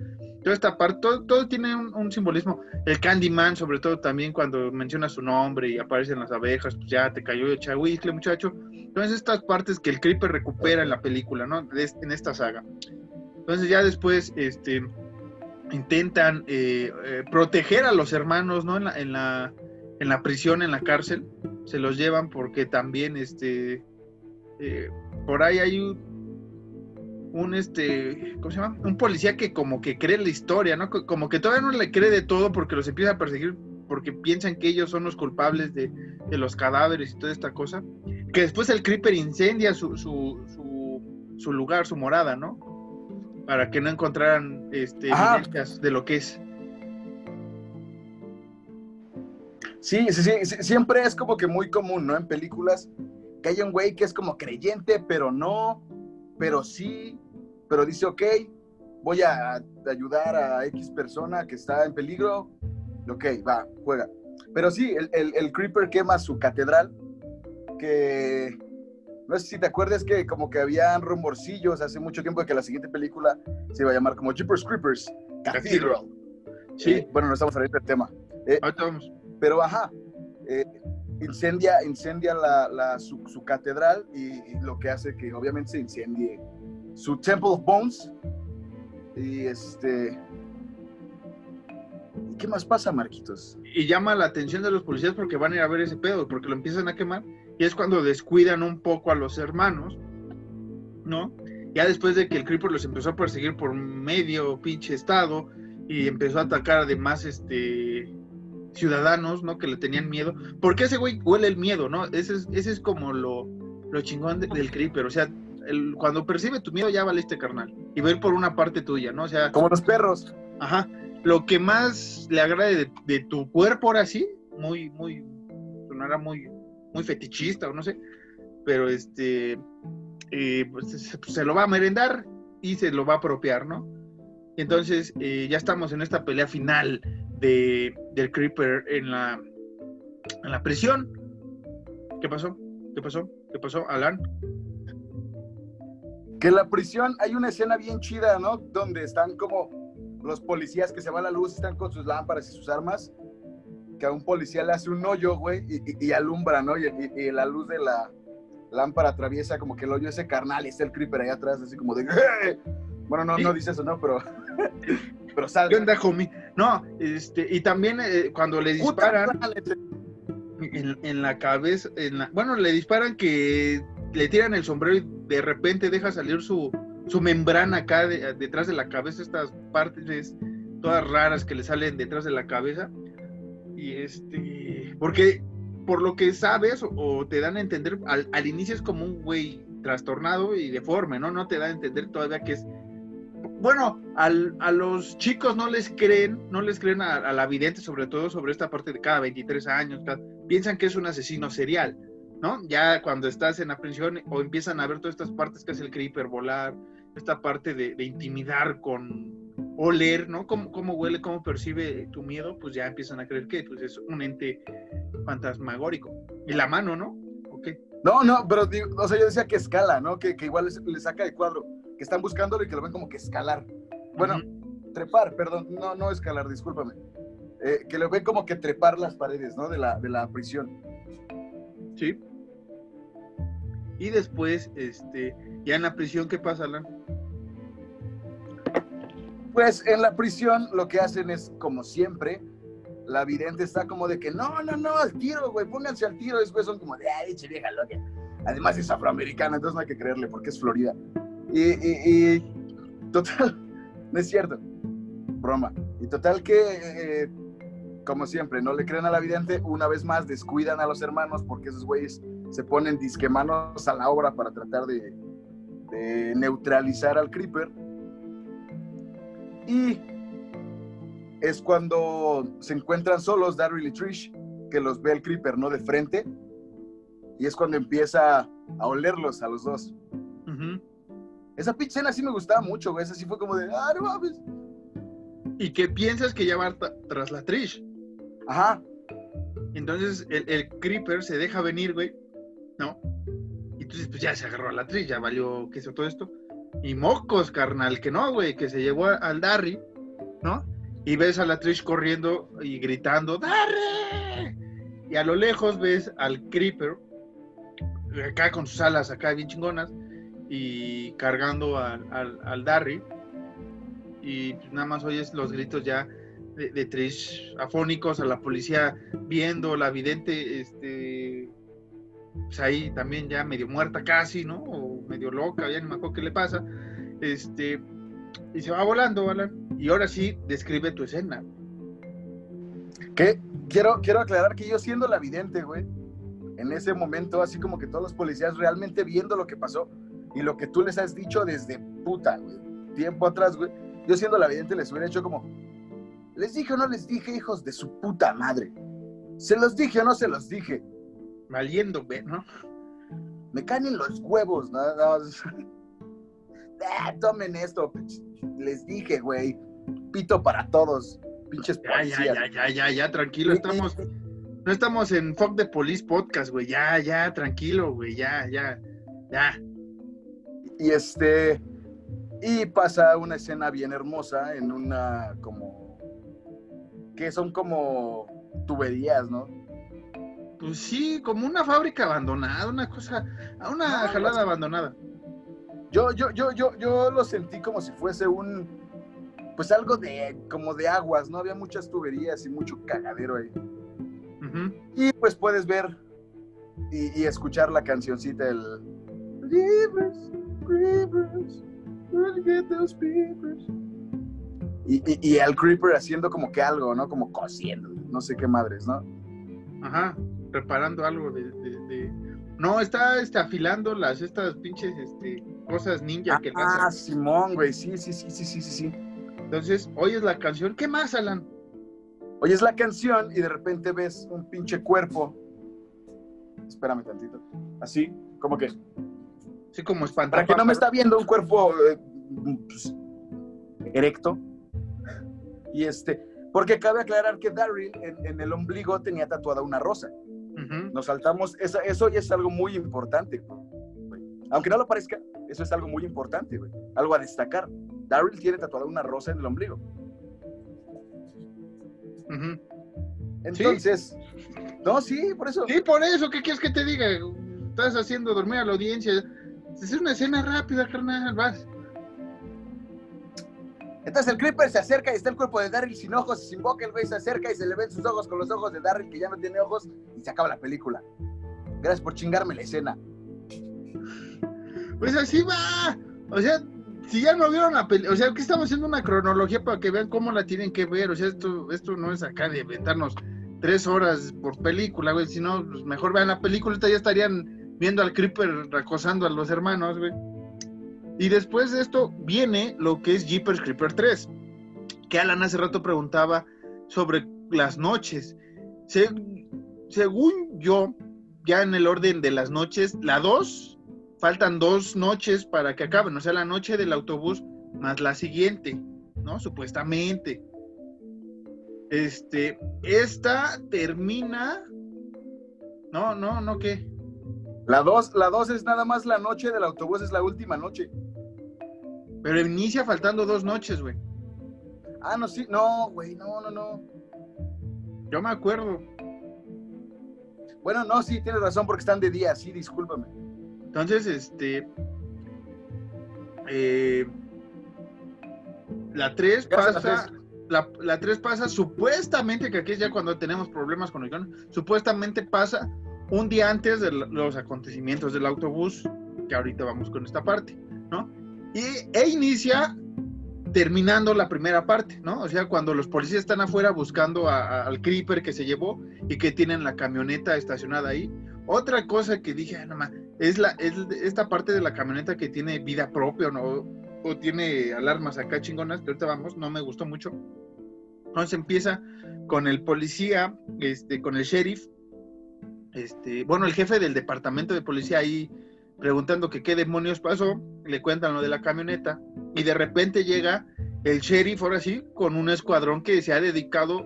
toda esta parte, todo, tiene un, simbolismo. El Candyman, sobre todo también cuando menciona su nombre y aparecen las abejas, pues ya te cayó el chahuizle, muchacho. Entonces estas partes que el Creeper recupera en la película, ¿no? en esta saga. Entonces ya después, este, intentan eh, eh, proteger a los hermanos, ¿no? En la, en la, en la prisión, en la cárcel, se los llevan porque también, este, eh, por ahí hay un, este, ¿cómo se llama? Un policía que como que cree la historia, ¿no? Como que todavía no le cree de todo porque los empieza a perseguir porque piensan que ellos son los culpables de, los cadáveres y toda esta cosa. Que después el Creeper incendia su, su, lugar, su morada, ¿no? Para que no encontraran este, evidencias de lo que es. Sí, sí, sí, siempre es como que muy común, ¿no? En películas que hay un güey que es como creyente, pero no, pero sí, pero dice, ok, voy a ayudar a X persona que está en peligro, ok, va, juega. Pero sí, el, Creeper quema su catedral, que no sé si te acuerdas que como que habían rumorcillos hace mucho tiempo de que la siguiente película se iba a llamar como Jeepers Creepers Cathedral. Sí. Eh, bueno, no estamos saliendo del tema. Eh, Ahorita vamos. pero ajá, eh, incendia, incendia la, la- su, su catedral y, y lo que hace que obviamente se incendie su Temple of Bones. Y este... ¿Y qué más pasa, Marquitos? Y llama la atención de los policías porque van a ir a ver ese pedo, porque lo empiezan a quemar. Y es cuando descuidan un poco a los hermanos, ¿no? Ya después de que el Creeper los empezó a perseguir por medio pinche estado y empezó a atacar además este ciudadanos, ¿no? Que le tenían miedo. Porque ese güey huele el miedo, ¿no? Ese es, ese es como lo, lo chingón de- del Creeper. O sea, el- cuando percibe tu miedo ya valiste, carnal. Y ir por una parte tuya, ¿no? O sea, Como los perros. Ajá. Lo que más le agrade de, de tu cuerpo ahora sí, muy, muy, sonará muy, muy fetichista o no sé, pero este, eh, pues se, se lo va a merendar y se lo va a apropiar, ¿no? Entonces eh, ya estamos en esta pelea final de, del Creeper en la, en la prisión. ¿Qué pasó? ¿Qué pasó? ¿Qué pasó, Alan? Que la prisión hay una escena bien chida, ¿no? Donde están como los policías que se va la luz, están con sus lámparas y sus armas. Que a un policía le hace un hoyo, güey, y, y- y alumbra, ¿no? Y, la luz de la lámpara atraviesa como que el hoyo ese carnal y está el creeper ahí atrás, así como de. "Eh". Bueno, no, no dice eso, ¿no? Pero. pero ¿Qué sale. No, este, y también eh, cuando le disparan. en, en la cabeza, en la- bueno, le disparan que le tiran el sombrero y de repente deja salir su, su membrana acá de- detrás de la cabeza, estas partes todas raras que le salen detrás de la cabeza. Y este, porque por lo que sabes o, te dan a entender, al, al inicio es como un güey trastornado y deforme, ¿no? No te da a entender todavía que es... Bueno, al- a los chicos no les creen, no les creen a, la vidente, sobre todo sobre esta parte de cada 23 años, piensan que es un asesino serial, ¿no? Ya cuando estás en la prisión o empiezan a ver todas estas partes que es el creeper volar, esta parte de intimidar con oler, ¿no? Cómo, cómo huele, cómo percibe tu miedo, pues ya empiezan a creer que pues, es un ente fantasmagórico. Y la mano, ¿no? Ok. No, no, pero digo, o sea, yo decía que escala, ¿no? Que, que igual les- le saca de cuadro, que están buscándolo y que lo ven como que escalar. Bueno, trepar, perdón, no, no escalar, discúlpame. Eh, que lo ven como que trepar las paredes, ¿no? De la, de la prisión. Sí. Y después, este, ya en la prisión, ¿qué pasa, Alan? Pues en la prisión lo que hacen es, como siempre, la vidente está como de que no, no, no, al tiro, güey, pónganse al tiro. Después son como de, ay, che vieja loca. Además es afroamericana, entonces no hay que creerle porque es Florida. Y, total, no es cierto. Broma. Y total que, eh, como siempre, no le creen a la vidente. Una vez más descuidan a los hermanos porque esos güeyes se ponen disquemanos a la obra para tratar de neutralizar al creeper. Y es cuando se encuentran solos Daryl y Trish, que los ve el creeper, ¿no? De frente. Y es cuando empieza a olerlos a los dos. Esa pinche escena sí me gustaba mucho, güey. Esa sí fue como de, ah, no mames. Y que piensas que ya va tras la Trish. Ajá. Entonces el, el Creeper se deja venir, güey. ¿No? Y entonces, pues ya se agarró a la Trish, ya valió que hizo todo esto. Y mocos, carnal, que no, güey, que se llevó al Darry, ¿no? Y ves a la Trish corriendo y gritando, ¡Darry! Y a lo lejos ves al Creeper, acá con sus alas acá bien chingonas, y cargando al, al, al Darry. Y pues, nada más oyes los gritos ya de, Trish afónicos, a la policía viendo, la vidente, este, pues ahí también ya medio muerta casi, ¿no? Medio loca, ya ni me acuerdo qué le pasa. Este, y se va volando, Alan. Y ahora sí, describe tu escena. Que quiero, quiero aclarar que yo siendo la vidente, güey, en ese momento, así como que todos los policías realmente viendo lo que pasó y lo que tú les has dicho desde puta, güey, tiempo atrás, güey, yo siendo la vidente les hubiera hecho como, les dije o no les dije, hijos de su puta madre. Se los dije o no se los dije. Valiendo, ve, ¿no? Me caen en los huevos, ¿no? Ah, tomen esto. Les dije, güey. Pito para todos. Pinches Ya, ya, policías. ya, ya, ya, ya, tranquilo, estamos, no estamos en Fuck the Police Podcast, güey, ya, ya, tranquilo, güey, ya, ya. Ya. Y este. Y pasa una escena bien hermosa en una como. que son como tuberías, ¿no? Pues sí, como una fábrica abandonada, una cosa, una Ah, jalada abandonada. Yo, yo, yo, yo, yo lo sentí como si fuese un. Pues algo de. como de aguas, ¿no? Había muchas tuberías y mucho cagadero ahí. Y pues puedes ver y, y escuchar la cancioncita del. Creepers, creepers, where'd you get those? Y, y, y al creeper haciendo como que algo, ¿no? Como cosiendo, no sé qué madres, ¿no? Ajá, preparando algo de, de- de- No, está este, afilando las estas pinches este, cosas ninja que Ah, lanzan. Simón, güey, sí, sí, sí, sí, sí, sí, sí. Entonces, oyes la canción. ¿Qué más, Alan? Oyes la canción y de repente ves un pinche cuerpo. Espérame tantito. Así, como que. Sí, como Para espantar. que no me está viendo un cuerpo eh, pues, erecto. Y este, porque cabe aclarar que Daryl en, en el ombligo tenía tatuada una rosa. Nos saltamos, eso ya es algo muy importante. güey. Aunque no lo parezca, eso es algo muy importante, güey. Algo a destacar. Daryl tiene tatuada una rosa en el ombligo. Entonces, no, sí, por eso. Sí, por eso, ¿qué quieres que te diga? Estás haciendo dormir a la audiencia. Es una escena rápida, carnal, vas. Entonces el Creeper se acerca y está el cuerpo de Daryl sin ojos y sin boca. El güey se acerca y se le ven sus ojos con los ojos de Daryl que ya no tiene ojos y se acaba la película. Gracias por chingarme la escena. Pues así va. O sea, si ya no vieron la película, o sea, que estamos haciendo una cronología para que vean cómo la tienen que ver. O sea, esto, esto no es acá de inventarnos tres horas por película, güey. Si no, pues mejor vean la película, ahorita ya estarían viendo al Creeper acosando a los hermanos, güey. Y después de esto viene lo que es Jeepers Creeper 3, que Alan hace rato preguntaba sobre las noches. Se- según yo, ya en el orden de las noches, la 2, faltan dos noches para que acaben, o sea, la noche del autobús más la siguiente, ¿no? Supuestamente. Este, esta termina. No, no, no, ¿qué? La 2 la dos es nada más la noche del autobús, es la última noche. Pero inicia faltando dos noches, güey. Ah, no, sí, no, güey, no, no, no. Yo me acuerdo. Bueno, no, sí, tienes razón porque están de día, sí, discúlpame. Entonces, este. eh, la 3 Ya se la pasa. La, la 3 pasa supuestamente, que aquí es ya cuando tenemos problemas con el guion, supuestamente pasa un día antes de los acontecimientos del autobús, que ahorita vamos con esta parte, ¿no? Y, e inicia terminando la primera parte, ¿no? O sea, cuando los policías están afuera buscando al creeper que se llevó y que tienen la camioneta estacionada ahí. Otra cosa que dije, ah, no ma, es, la, es esta parte de la camioneta que tiene vida propia, ¿no? O tiene alarmas acá chingonas, que ahorita vamos, no me gustó mucho. Entonces empieza con el policía, este, con el sheriff, este, bueno, el jefe del departamento de policía ahí preguntando que qué demonios pasó, le cuentan lo de la camioneta, y de repente llega el sheriff, ahora sí, con un escuadrón que se ha dedicado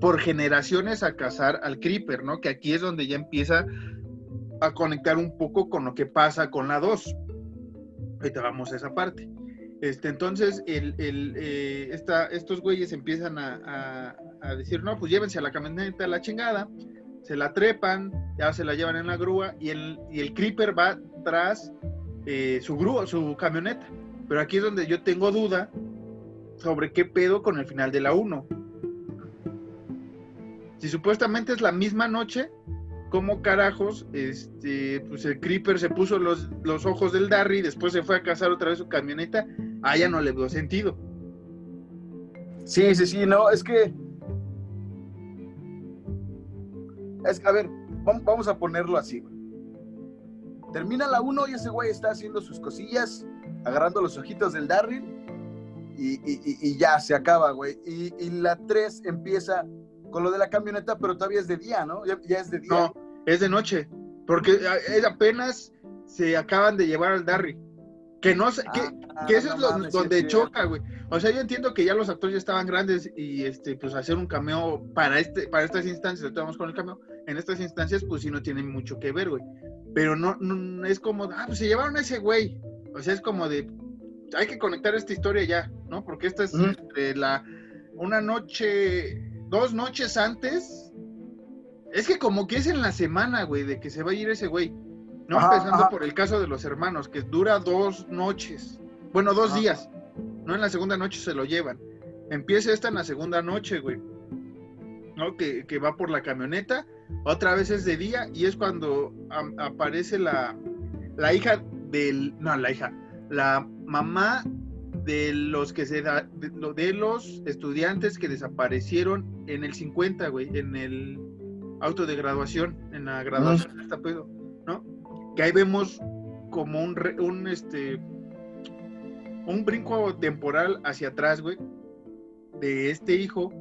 por generaciones a cazar al creeper, ¿no? Que aquí es donde ya empieza a conectar un poco con lo que pasa con la 2. Ahorita vamos a esa parte. Este, entonces, el, el, eh, esta- estos güeyes empiezan a, a- a decir, no, pues llévense a la camioneta a la chingada, se la trepan, ya se la llevan en la grúa y el, y el creeper va tras eh, su grúa, su camioneta. Pero aquí es donde yo tengo duda sobre qué pedo con el final de la 1. Si supuestamente es la misma noche, ¿cómo carajos este, pues el Creeper se puso los, los ojos del Darry y después se fue a cazar otra vez su camioneta? Ah, ya no le veo sentido. Sí, sí, sí, no, es que. Es, a ver, vam- vamos a ponerlo así. güey. Termina la 1 y ese güey está haciendo sus cosillas, agarrando los ojitos del Darryl y, y- ya se acaba, güey. Y, y la 3 empieza con lo de la camioneta, pero todavía es de día, ¿no? Ya, ya es de día. No, es de noche, porque es apenas se acaban de llevar al Darry. Que no sé, que, Ah, que eso no es lo- mames, sí donde choca, güey. O sea, yo entiendo que ya los actores ya estaban grandes y este, pues hacer un cameo para este, para estas instancias, vamos con el cameo, en estas instancias, pues sí no tienen mucho que ver, güey. pero no, no- es como, ah, pues se llevaron a ese güey. O sea, es como de, hay que conectar esta historia ya, ¿no? Porque esta es entre la, una noche, dos noches antes. Es que como que es en la semana, güey, de que se va a ir ese güey. ¿No? Ajá, Empezando ajá. por el caso de los hermanos, que dura dos noches. Bueno, dos Ajá. días. No en la segunda noche se lo llevan. Empieza esta en la segunda noche, güey. ¿No? Que, que va por la camioneta. Otra vez es de día y es cuando aparece la, la hija del. No, la hija. La mamá de los que se da, de, lo- de los estudiantes que desaparecieron en el 50, güey, en el auto de graduación, en la graduación de esta pedo, ¿no? Que ahí vemos como un, un este un brinco temporal hacia atrás, güey, de este hijo,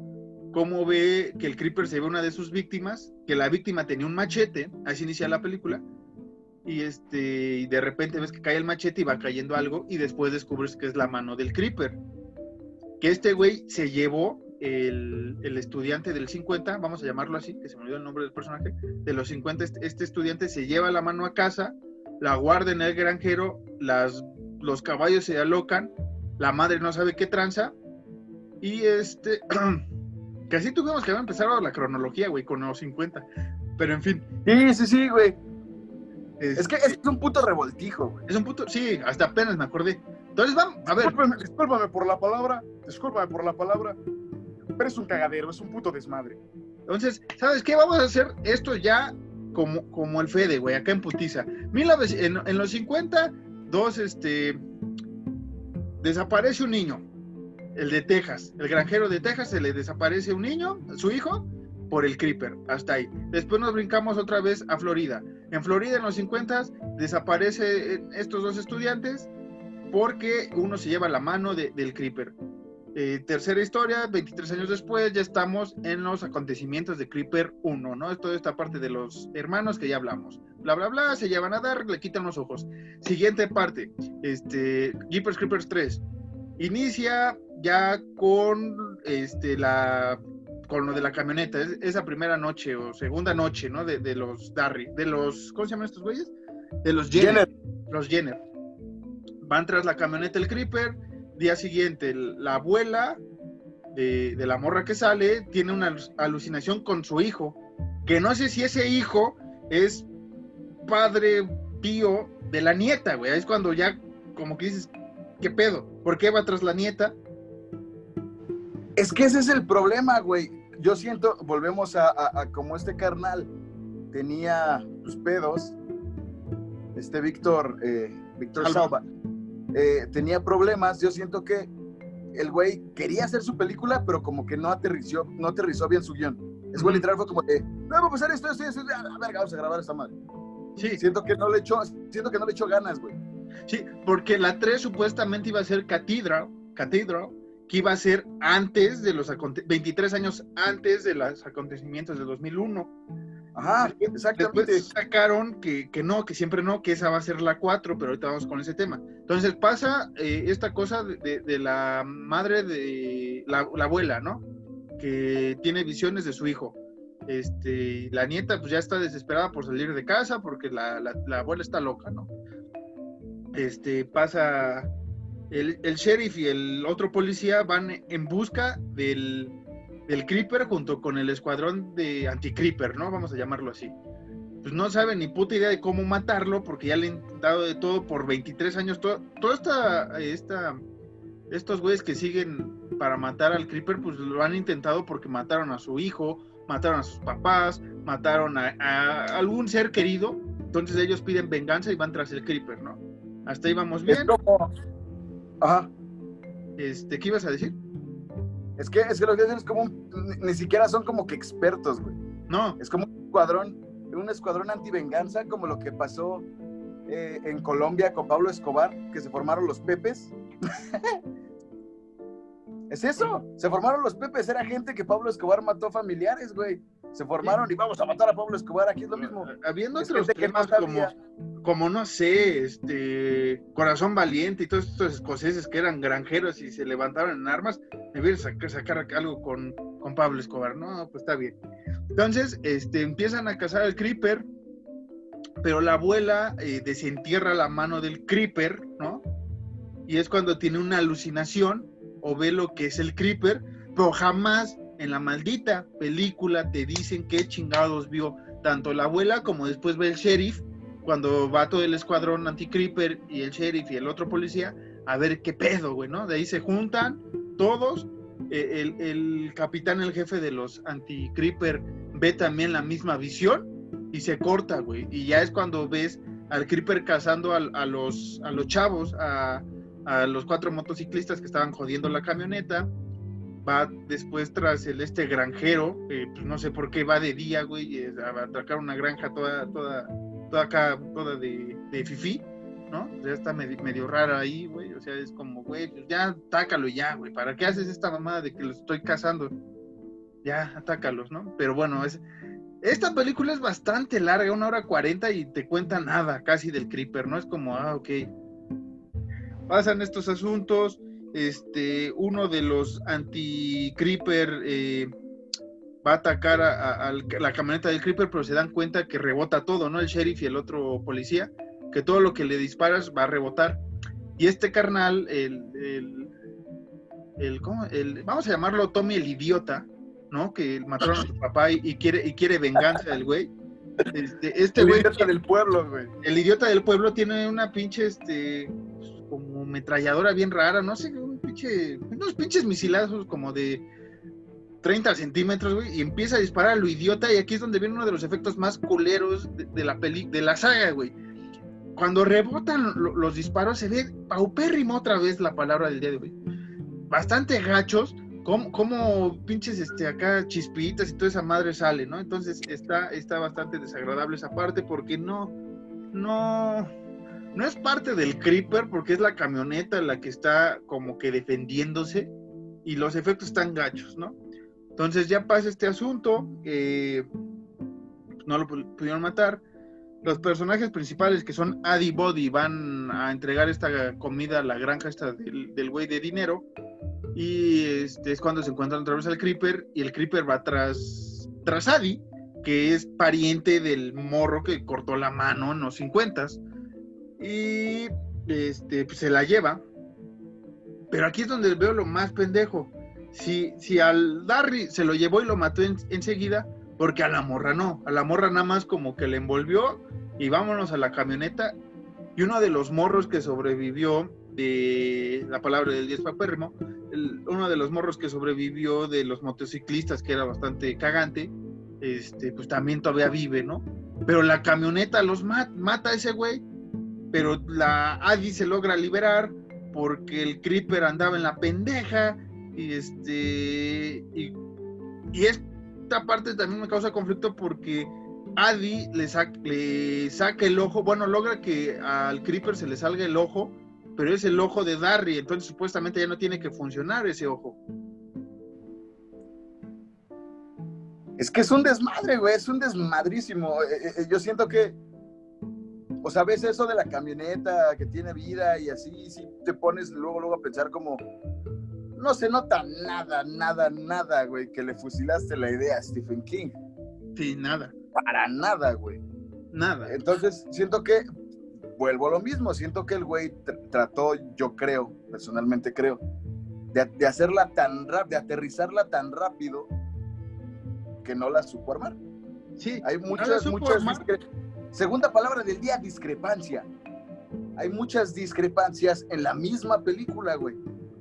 cómo ve que el creeper se ve una de sus víctimas, que la víctima tenía un machete, así inicia la película, y este de repente ves que cae el machete y va cayendo algo y después descubres que es la mano del creeper. Que este güey se llevó el, el estudiante del 50, vamos a llamarlo así, que se me olvidó el nombre del personaje, de los 50, este, este estudiante se lleva la mano a casa, la guarda en el granjero, las, los caballos se alocan, la madre no sabe qué tranza, y este, que así tuvimos que haber empezado la cronología, güey, con los 50, pero en fin. Sí, sí, sí, güey. Es que es un puto revoltijo, güey. Es un puto, sí, hasta apenas me acordé. Entonces vamos, a ver, Discúlpame, discúlpame por la palabra, discúlpame por la palabra, pero es un cagadero, es un puto desmadre. entonces, ¿sabes qué? Vamos a hacer esto ya como, como el Fede, güey, acá en Putiza. 19 en, en los 50, dos, este, desaparece un niño, el de Texas, el granjero de Texas, se le desaparece un niño, su hijo, por el creeper, hasta ahí. Después nos brincamos otra vez a Florida. En Florida, en los 50, desaparecen estos dos estudiantes porque uno se lleva la mano de- del creeper. Eh, tercera historia, 23 años después, ya estamos en los acontecimientos de Creeper 1, ¿no? Es toda esta parte de los hermanos que ya hablamos. Bla, bla, bla, se llevan a dar, le quitan los ojos. Siguiente parte, este, Jeepers Creepers 3. Inicia ya con este, la con lo de la camioneta, es- esa primera noche o segunda noche, ¿no? De, de los Darry, de los, ¿cómo se llaman estos güeyes? De los Jenner. Los Jenner. Van tras la camioneta el Creeper, día siguiente el- la abuela de, de la morra que sale tiene una alu- alucinación con su hijo, que no sé si ese hijo es padre pío de la nieta, güey. Es cuando ya como que dices, ¿qué pedo? ¿Por qué va tras la nieta? Es que ese es el problema, güey. Yo siento, volvemos a, a- a como este carnal tenía sus pedos, este Víctor, eh, Víctor Salva. Eh, tenía problemas. Yo siento que el güey quería hacer su película, pero como que no aterrizó, no aterrizó bien su guion. Es güey literal fue como de, no, va a pasar esto, esto, esto, a la verga, vamos a grabar esta madre. Sí, Siento que no le echó, siento que no le echó ganas, güey. Sí, porque la 3 supuestamente iba a ser Cathedral, Cathedral, que iba a ser antes de los aconte- 23 años antes de los acontecimientos de 2001. Ajá, exactamente. Después sacaron que, que no, que siempre no, que esa va a ser la 4, pero ahorita vamos con ese tema. Entonces pasa eh, esta cosa de, de- de la madre de la, la abuela, ¿no? Que tiene visiones de su hijo. Este, la nieta pues ya está desesperada por salir de casa porque la, la- la abuela está loca, ¿no? Este, pasa, el, sheriff y el otro policía van en busca del, Creeper junto con el escuadrón de anti-Creeper, ¿no? Vamos a llamarlo así. Pues no saben ni puta idea de cómo matarlo porque ya le han intentado de todo por 23 años. Todo, esta, esta, estos güeyes que siguen para matar al Creeper, pues lo han intentado porque mataron a su hijo, mataron a sus papás, mataron a, a algún ser querido. Entonces ellos piden venganza y van tras el Creeper, ¿no? Hasta ahí vamos Es bien. como, ajá, Este, ¿Qué ibas a decir? es que, es que lo que dicen es como, un- ni, ni siquiera son como que expertos, güey. No, Es como un escuadrón, un escuadrón antivenganza, como lo que pasó eh, en Colombia con Pablo Escobar, que se formaron los Pepes. es eso, se formaron los Pepes, era gente que Pablo Escobar mató familiares, güey. Se formaron y vamos a matar a Pablo Escobar, aquí es lo mismo. habiendo Es otros no temas como, no sé, este Corazón Valiente y todos estos escoceses que eran granjeros y se levantaron en armas, debieron sacar, sacar algo con, con Pablo Escobar, no, pues está bien. Entonces, este, empiezan a cazar al Creeper, pero la abuela eh, desentierra la mano del creeper, ¿no? Y es cuando tiene una alucinación o ve lo que es el creeper, pero jamás en la maldita película te dicen qué chingados vio tanto la abuela como después ve el sheriff cuando va todo el escuadrón anti-creeper y el sheriff y el otro policía a ver qué pedo, güey, ¿no? De ahí se juntan todos. eh, el, capitán, el jefe de los anti-creeper, ve también la misma visión y se corta, güey. Y ya es cuando ves al creeper cazando a, los, a los chavos, a los cuatro motociclistas que estaban jodiendo la camioneta. Va después tras el este granjero, pues no sé por qué va de día, güey, a atracar una granja toda, toda, toda acá, toda de, de fifí, ¿no? Ya está medio, medio rara ahí, güey. O sea, es como, güey, pues ya atácalo ya, güey. ¿Para qué haces esta mamada de que los estoy cazando? Ya, atácalos, ¿no? Pero bueno, es, esta película es bastante larga, una hora cuarenta y te cuenta nada casi del Creeper, ¿no? Es como, ah, ok. Pasan estos asuntos, este, uno de los anti-Creeper eh, va a atacar a, a- a la camioneta del Creeper, pero se dan cuenta que rebota todo, ¿no? El sheriff y el otro policía, que todo lo que le disparas va a rebotar. Y este carnal, el, el, el, ¿cómo? El- vamos a llamarlo Tommy el idiota, ¿no? Que mataron a su papá y, y quiere, y quiere venganza del güey. Este, este El güey, idiota del pueblo, güey. el idiota del pueblo tiene una pinche, este, como metralladora bien rara, no sé, un pinche, unos pinches misilazos como de 30 centímetros, güey, y empieza a disparar a lo idiota, y aquí es donde viene uno de los efectos más culeros de, la peli, de la saga, güey. Cuando rebotan lo- los disparos, se ve paupérrimo otra vez la palabra del día de hoy. Bastante gachos, como, como pinches este, acá chispitas y toda esa madre sale, ¿no? Entonces está, está bastante desagradable esa parte porque no, no, no es parte del creeper porque es la camioneta la que está como que defendiéndose y los efectos están gachos, ¿no? Entonces ya pasa este asunto, eh, no lo pu- pudieron matar. Los personajes principales que son Adi y Body van a entregar esta comida a la granja esta del güey de dinero y este es cuando se encuentran otra vez al Creeper y el Creeper va tras, Adi, que es pariente del morro que cortó la mano en los 50 y este, pues, se la lleva. Pero aquí es donde veo lo más pendejo. Si, si al Darry se lo llevó y lo mató en- enseguida, porque a la morra no. A la morra nada más como que le envolvió y vámonos a la camioneta. Y uno de los morros que sobrevivió de la palabra del 10 papérrimo, uno de los morros que sobrevivió de los motociclistas, que era bastante cagante, este, pues también todavía vive, ¿no? Pero la camioneta los mat- mata a ese güey, pero la Adi se logra liberar porque el Creeper andaba en la pendeja y este y, esta parte también me causa conflicto porque Adi le, sac- le saca el ojo, bueno, logra que al Creeper se le salga el ojo, pero es el ojo de Darry, entonces supuestamente ya no tiene que funcionar ese ojo. Es que es un desmadre, güey, es un desmadrísimo. Eh, eh, Yo siento que, o sea, ves eso de la camioneta que tiene vida y así, sí te pones luego, luego a pensar como, no se nota nada, nada, nada, güey, que le fusilaste la idea a Stephen King. Sí, nada, Para nada, güey. nada. Entonces, siento que, vuelvo a lo mismo, siento que el güey tr- trató, yo creo, personalmente creo, de, de hacerla tan rápido, de aterrizarla tan rápido que no la supo armar. Sí, Hay muchas, muchas. Segunda palabra del día, discrepancia. Hay muchas discrepancias en la misma película, güey.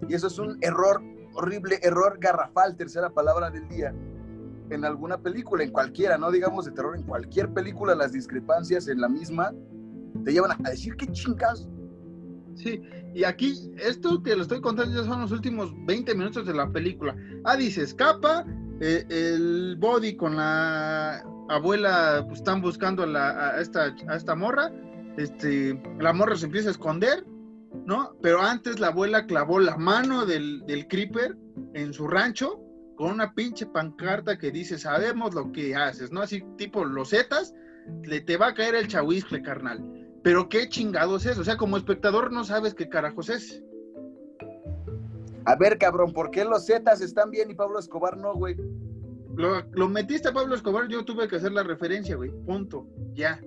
Y eso es un error, horrible error garrafal, tercera palabra del día. En alguna película, en cualquiera, no digamos de terror, en cualquier película, las discrepancias en la misma te llevan a decir qué chingas. Sí, y aquí, esto que lo estoy contando ya son los últimos 20 minutos de la película. Adi se escapa, eh, el body con la abuela pues, están buscando a, esta, a esta morra, este, la morra se empieza a esconder, ¿no? Pero antes la abuela clavó la mano del, del creeper en su rancho con una pinche pancarta que dice, sabemos lo que haces, ¿no? Así tipo los zetas, le te va a caer el chahuizcle, carnal. Pero qué chingados es, o sea, como espectador no sabes qué carajos es. A ver, cabrón, ¿por qué los Zetas están bien y Pablo Escobar no, güey? Lo, lo metiste a Pablo Escobar, yo tuve que hacer la referencia, güey. Punto. Ya.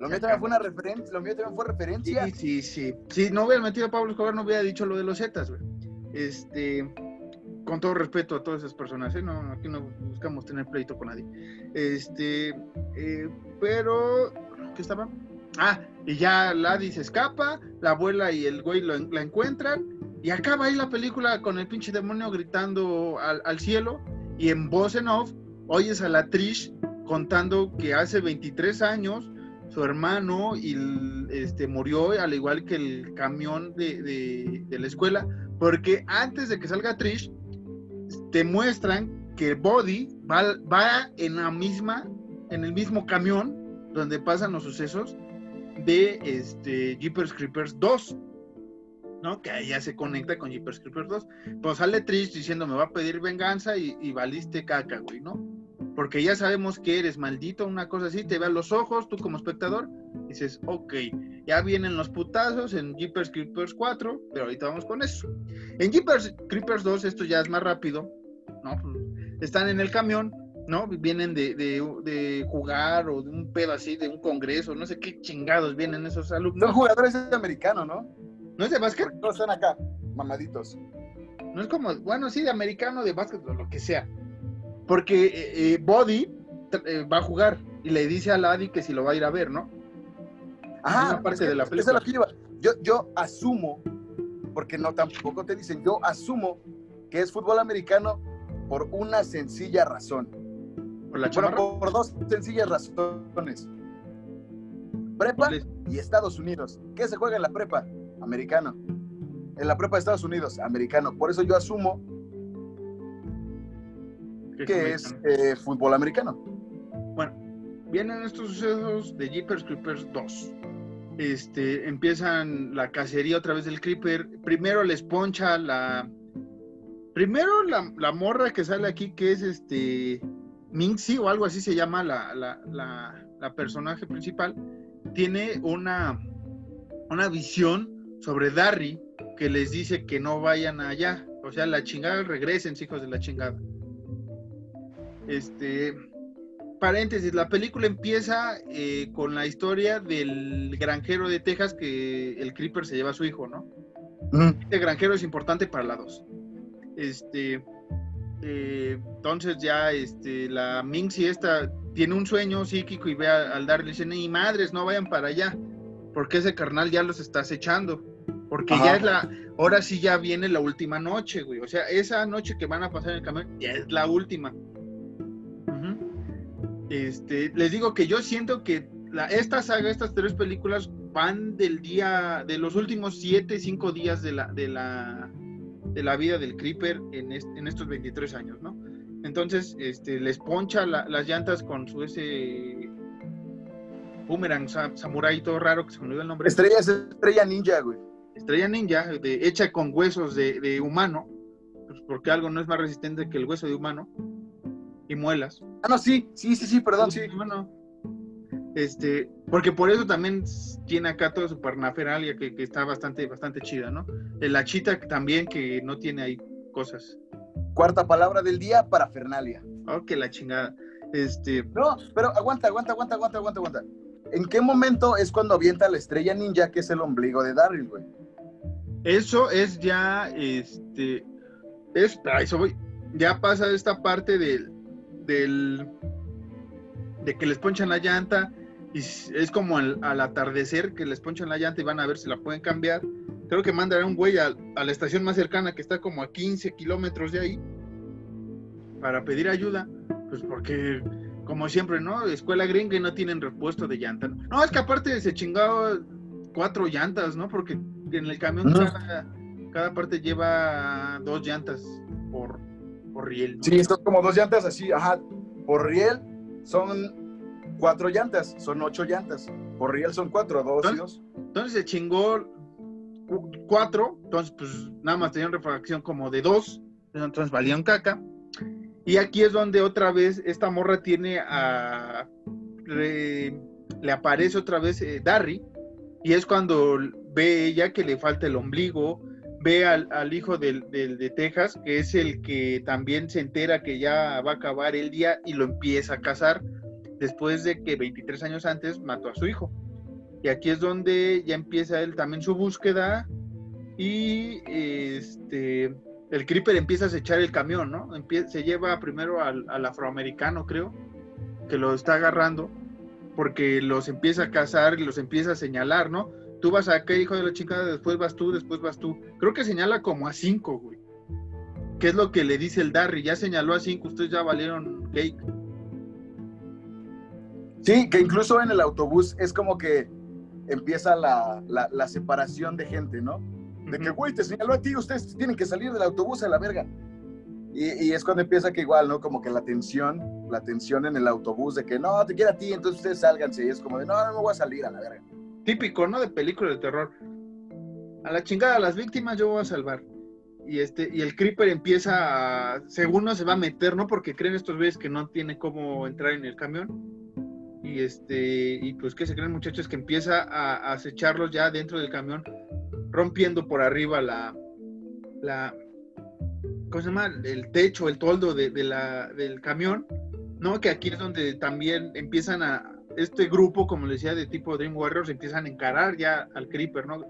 Lo mío también fue una referencia, lo mío también fue referencia. Sí, sí, sí. Si no hubiera metido a Pablo Escobar, no hubiera dicho lo de los Zetas, güey. Este, con todo respeto a todas esas personas, ¿eh? No, aquí no buscamos tener pleito con nadie. Este, eh, pero, ¿qué estaba? Ah, y ya Laddy se escapa, la abuela y el güey lo- la encuentran, y acaba ahí la película con el pinche demonio gritando al, cielo, y en voz en off, oyes a la Trish contando que hace 23 años su hermano y este, murió al igual que el camión de, la escuela, porque antes de que salga Trish, te muestran que Body va, va en la misma, en el mismo camión donde pasan los sucesos de este, Jeepers Creepers 2. ¿No? Que ahí ya se conecta con Jeepers Creepers 2. Pues sale Trish diciendo, me va a pedir venganza y, y valiste caca, güey, ¿no? Porque ya sabemos que eres maldito, una cosa así, te ve a los ojos, tú como espectador, dices, ok, ya vienen los putazos en Jeepers Creepers 4, pero ahorita vamos con eso. En Jeepers Creepers 2, esto ya es más rápido, ¿no? Están en el camión, ¿no? Vienen de, de, de jugar o de un pedo así, de un congreso, no sé qué chingados vienen esos alumnos. Son jugadores de americano, ¿no? ¿No es de básquet? Todos están acá, mamaditos. No es como, bueno, sí, de americano, de básquet, o lo que sea. Porque eh, eh, Body eh, va a jugar y le dice a Laddie que si lo va a ir a ver, ¿no? Ajá, una parte es que de la eso es película. que iba. Yo, yo asumo, porque no tampoco te dicen, yo asumo que es fútbol americano por una sencilla razón. Por la Bueno, por, por dos sencillas razones. Prepa y Estados Unidos. ¿Qué se juega en la prepa? Americano. En la prepa de Estados Unidos, americano. Por eso yo asumo que es eh, fútbol americano. Bueno, vienen estos sucesos de Jeepers Creepers 2. Este, empiezan la cacería otra vez del Creeper. Primero les poncha la. Primero la, la morra que sale aquí, que es este. Minxie o algo así se llama la, la, la- la personaje principal. Tiene una, una visión sobre Darry que les dice que no vayan allá. O sea, la chingada, regresen, hijos de la chingada. Este, paréntesis, la película empieza eh, con la historia del granjero de Texas que el Creeper se lleva a su hijo, ¿no? Este granjero es importante para la 2. Este, eh, entonces ya este, la Minxie esta tiene un sueño psíquico y ve a- al darle, dice, ni madres, no vayan para allá, porque ese carnal ya los está acechando. Porque Ajá. ya es la, ahora sí ya viene la última noche, güey. O sea, esa noche que van a pasar en el camión ya es la última. Este, les digo que yo siento que la, esta saga, estas tres películas van del día, de los últimos siete, cinco días de la, de la, de la vida del Creeper en, est- en estos 23 años, ¿no? Entonces, este, les poncha la- las llantas con su ese boomerang sa- samurai todo raro que se me olvidó el nombre. Estrella es estrella ninja, güey. Estrella ninja, de, hecha con huesos de, de humano, pues porque algo no es más resistente que el hueso de humano, y muelas. Ah, no, sí, sí, sí, sí, perdón, sí. Bueno, este, porque por eso también tiene acá toda su parnaferalia que, que está bastante, bastante chida, ¿no? La chita también que no tiene ahí cosas. Cuarta palabra del día, parafernalia. Oh, que la chingada. Este, No, pero aguanta, aguanta, aguanta, aguanta, aguanta, aguanta. ¿En qué momento es cuando avienta la estrella ninja, que es el ombligo de Daryl, güey? Eso es ya, este, es, eso voy, ya pasa esta parte del, del, de que les ponchan la llanta y es como al, atardecer que les ponchan la llanta y van a ver si la pueden cambiar. Creo que mandará un güey a, a la estación más cercana que está como a 15 kilómetros de ahí para pedir ayuda, pues porque como siempre, ¿no? Escuela gringa y no tienen repuesto de llanta. No, es que aparte se chingaba cuatro llantas, ¿no? Porque en el camión cada, cada parte lleva dos llantas por, por riel. ¿no? Sí, son como dos llantas así, ajá. Por riel son cuatro llantas, son ocho llantas. Por riel son cuatro, dos y dos. Entonces se chingó cu- cuatro, entonces pues nada más tenían refracción como de dos, entonces valían caca. Y aquí es donde otra vez esta morra tiene a... re- le aparece otra vez eh, Darry, y es cuando ve ella que le falta el ombligo, ve al, hijo del, de Texas, que es el que también se entera que ya va a acabar el día y lo empieza a cazar después de que 23 años antes mató a su hijo. Y aquí es donde ya empieza él también su búsqueda y este el Creeper empieza a acechar el camión, ¿no? se lleva primero al, afroamericano, creo, que lo está agarrando, porque los empieza a cazar y los empieza a señalar, ¿no? Tú vas a qué hijo de la chica, después vas tú, después vas tú. Creo que señala como a cinco, güey. ¿Qué es lo que le dice el Darry? Ya señaló a cinco, ustedes ya valieron cake. Sí, que incluso en el autobús es como que empieza la, la separación de gente, ¿no? De que, güey, te señaló a ti, ustedes tienen que salir del autobús a la verga. Y, es cuando empieza que igual, ¿no? Como que la tensión, la tensión en el autobús de que no, te quiere a ti, entonces ustedes sálganse. Y es como de, no, no me voy a salir a la verga. Típico, ¿no? De película de terror. A la chingada, a las víctimas yo voy a salvar. Y, este, y el creeper empieza, a, según no se va a meter, ¿no? Porque creen estos güeyes que no tiene cómo entrar en el camión. Y este, y pues que se creen muchachos que empieza a acecharlos ya dentro del camión rompiendo por arriba la, la ¿cómo se llama? El techo, el toldo de, la, del camión, ¿no? Que aquí es donde también empiezan a, este grupo, como les decía, de tipo Dream Warriors, empiezan a encarar ya al Creeper, ¿no?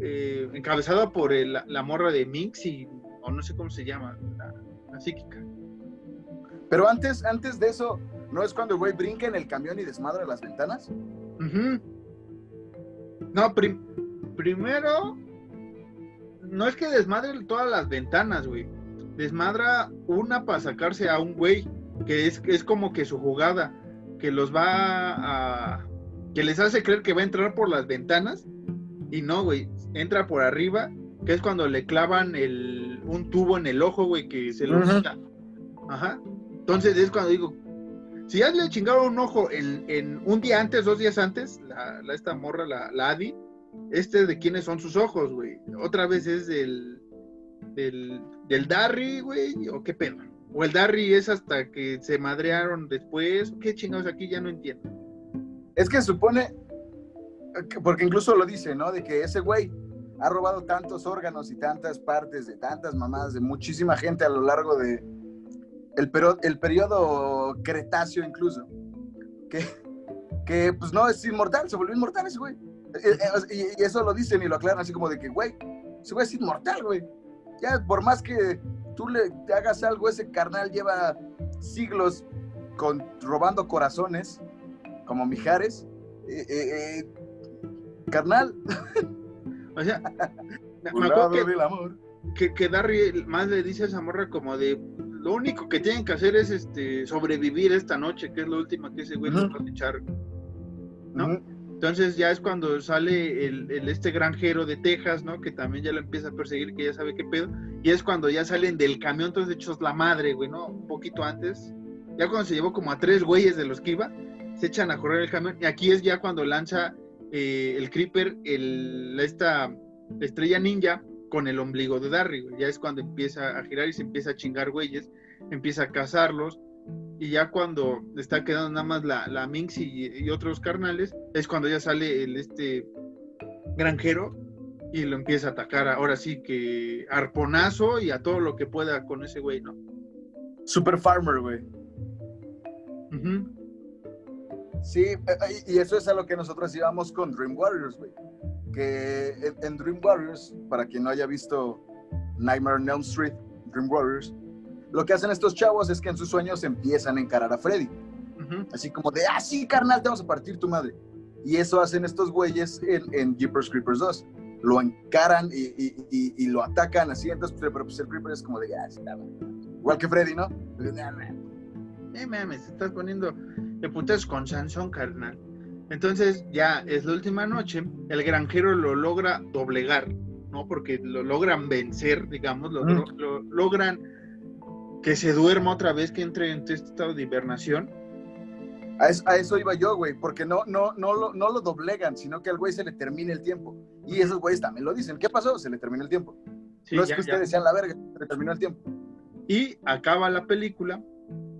Eh, encabezado por la, morra de Mix y, o no sé cómo se llama, la, psíquica. Pero antes, antes de eso, ¿no es cuando el güey brinca en el camión y desmadra las ventanas? No, primero, no es que desmadre todas las ventanas, güey. Desmadra una para sacarse a un güey, que es, es como que su jugada, que los va a... que les hace creer que va a entrar por las ventanas, y no, güey, entra por arriba, que es cuando le clavan el, un tubo en el ojo, güey, que se lo quita. Ajá. Entonces es cuando digo, si ya le chingaron un ojo en, un día antes, dos días antes, la, esta morra, la, la Adi, este de quiénes son sus ojos, güey. Otra vez es del, del, del Darry, güey, o qué pedo. O el Darry es hasta que se madrearon después. ¿Qué chingados aquí? Ya no entiendo. Es que supone, porque incluso lo dice, ¿no? De que ese güey ha robado tantos órganos y tantas partes de tantas mamadas de muchísima gente a lo largo de el, el periodo Cretáceo incluso, que, que pues no es inmortal, se volvió inmortal ese güey. Eh, eh, y, eso lo dicen y lo aclaran así como de que, güey, ese güey es inmortal, güey. Ya, por más que tú le te hagas algo, ese carnal lleva siglos con, robando corazones, como Mijares. Eh, carnal. O sea, me acuerdo que, amor. que, que Darry más le dice a esa morra como de lo único que tienen que hacer es este sobrevivir esta noche, que es lo última que ese güey nos va a echar. ¿No? Entonces ya es cuando sale el, este granjero de Texas, ¿no? Que también ya lo empieza a perseguir, que ya sabe qué pedo. Y es cuando ya salen del camión, entonces de hecho es la madre, güey, ¿no? Un poquito antes. Ya cuando se llevó como a tres güeyes de los que iba, se echan a correr el camión. Y aquí es ya cuando lanza eh, el Creeper, el, esta estrella ninja, con el ombligo de Darry, güey. Ya es cuando empieza a girar y se empieza a chingar güeyes, empieza a cazarlos y ya cuando está quedando nada más la, la Minx y, otros carnales, es cuando ya sale el este granjero y lo empieza a atacar. Ahora sí que arponazo y a todo lo que pueda con ese güey, ¿no? Super Farmer, güey. Sí, eh, y eso es a lo que nosotros íbamos con Dream Warriors, güey. Que en Dream Warriors, para quien no haya visto Nightmare on Elm Street, Dream Warriors, lo que hacen estos chavos es que en sus sueños empiezan a encarar a Freddy. Así como de, ah, sí, carnal, te vamos a partir tu madre. Y eso hacen estos güeyes en, en Jeepers Creepers 2. Lo encaran y, y, lo atacan así. Entonces, pero pues el Creeper es como de, ah, está Igual que Freddy, ¿no? Eh, mames, estás poniendo de putas con Sansón, carnal. Entonces, ya es la última noche. El granjero lo logra doblegar, ¿no? Porque lo logran vencer, digamos, lo, lo logran que se duerma otra vez, que entre en este estado de hibernación. A eso, iba yo, güey, porque no, no, no, lo, no lo doblegan, sino que al güey se le termine el tiempo. Y esos güeyes también lo dicen. ¿Qué pasó? Se le terminó el tiempo. no es que ustedes sean la verga, se le terminó el tiempo. Y acaba la película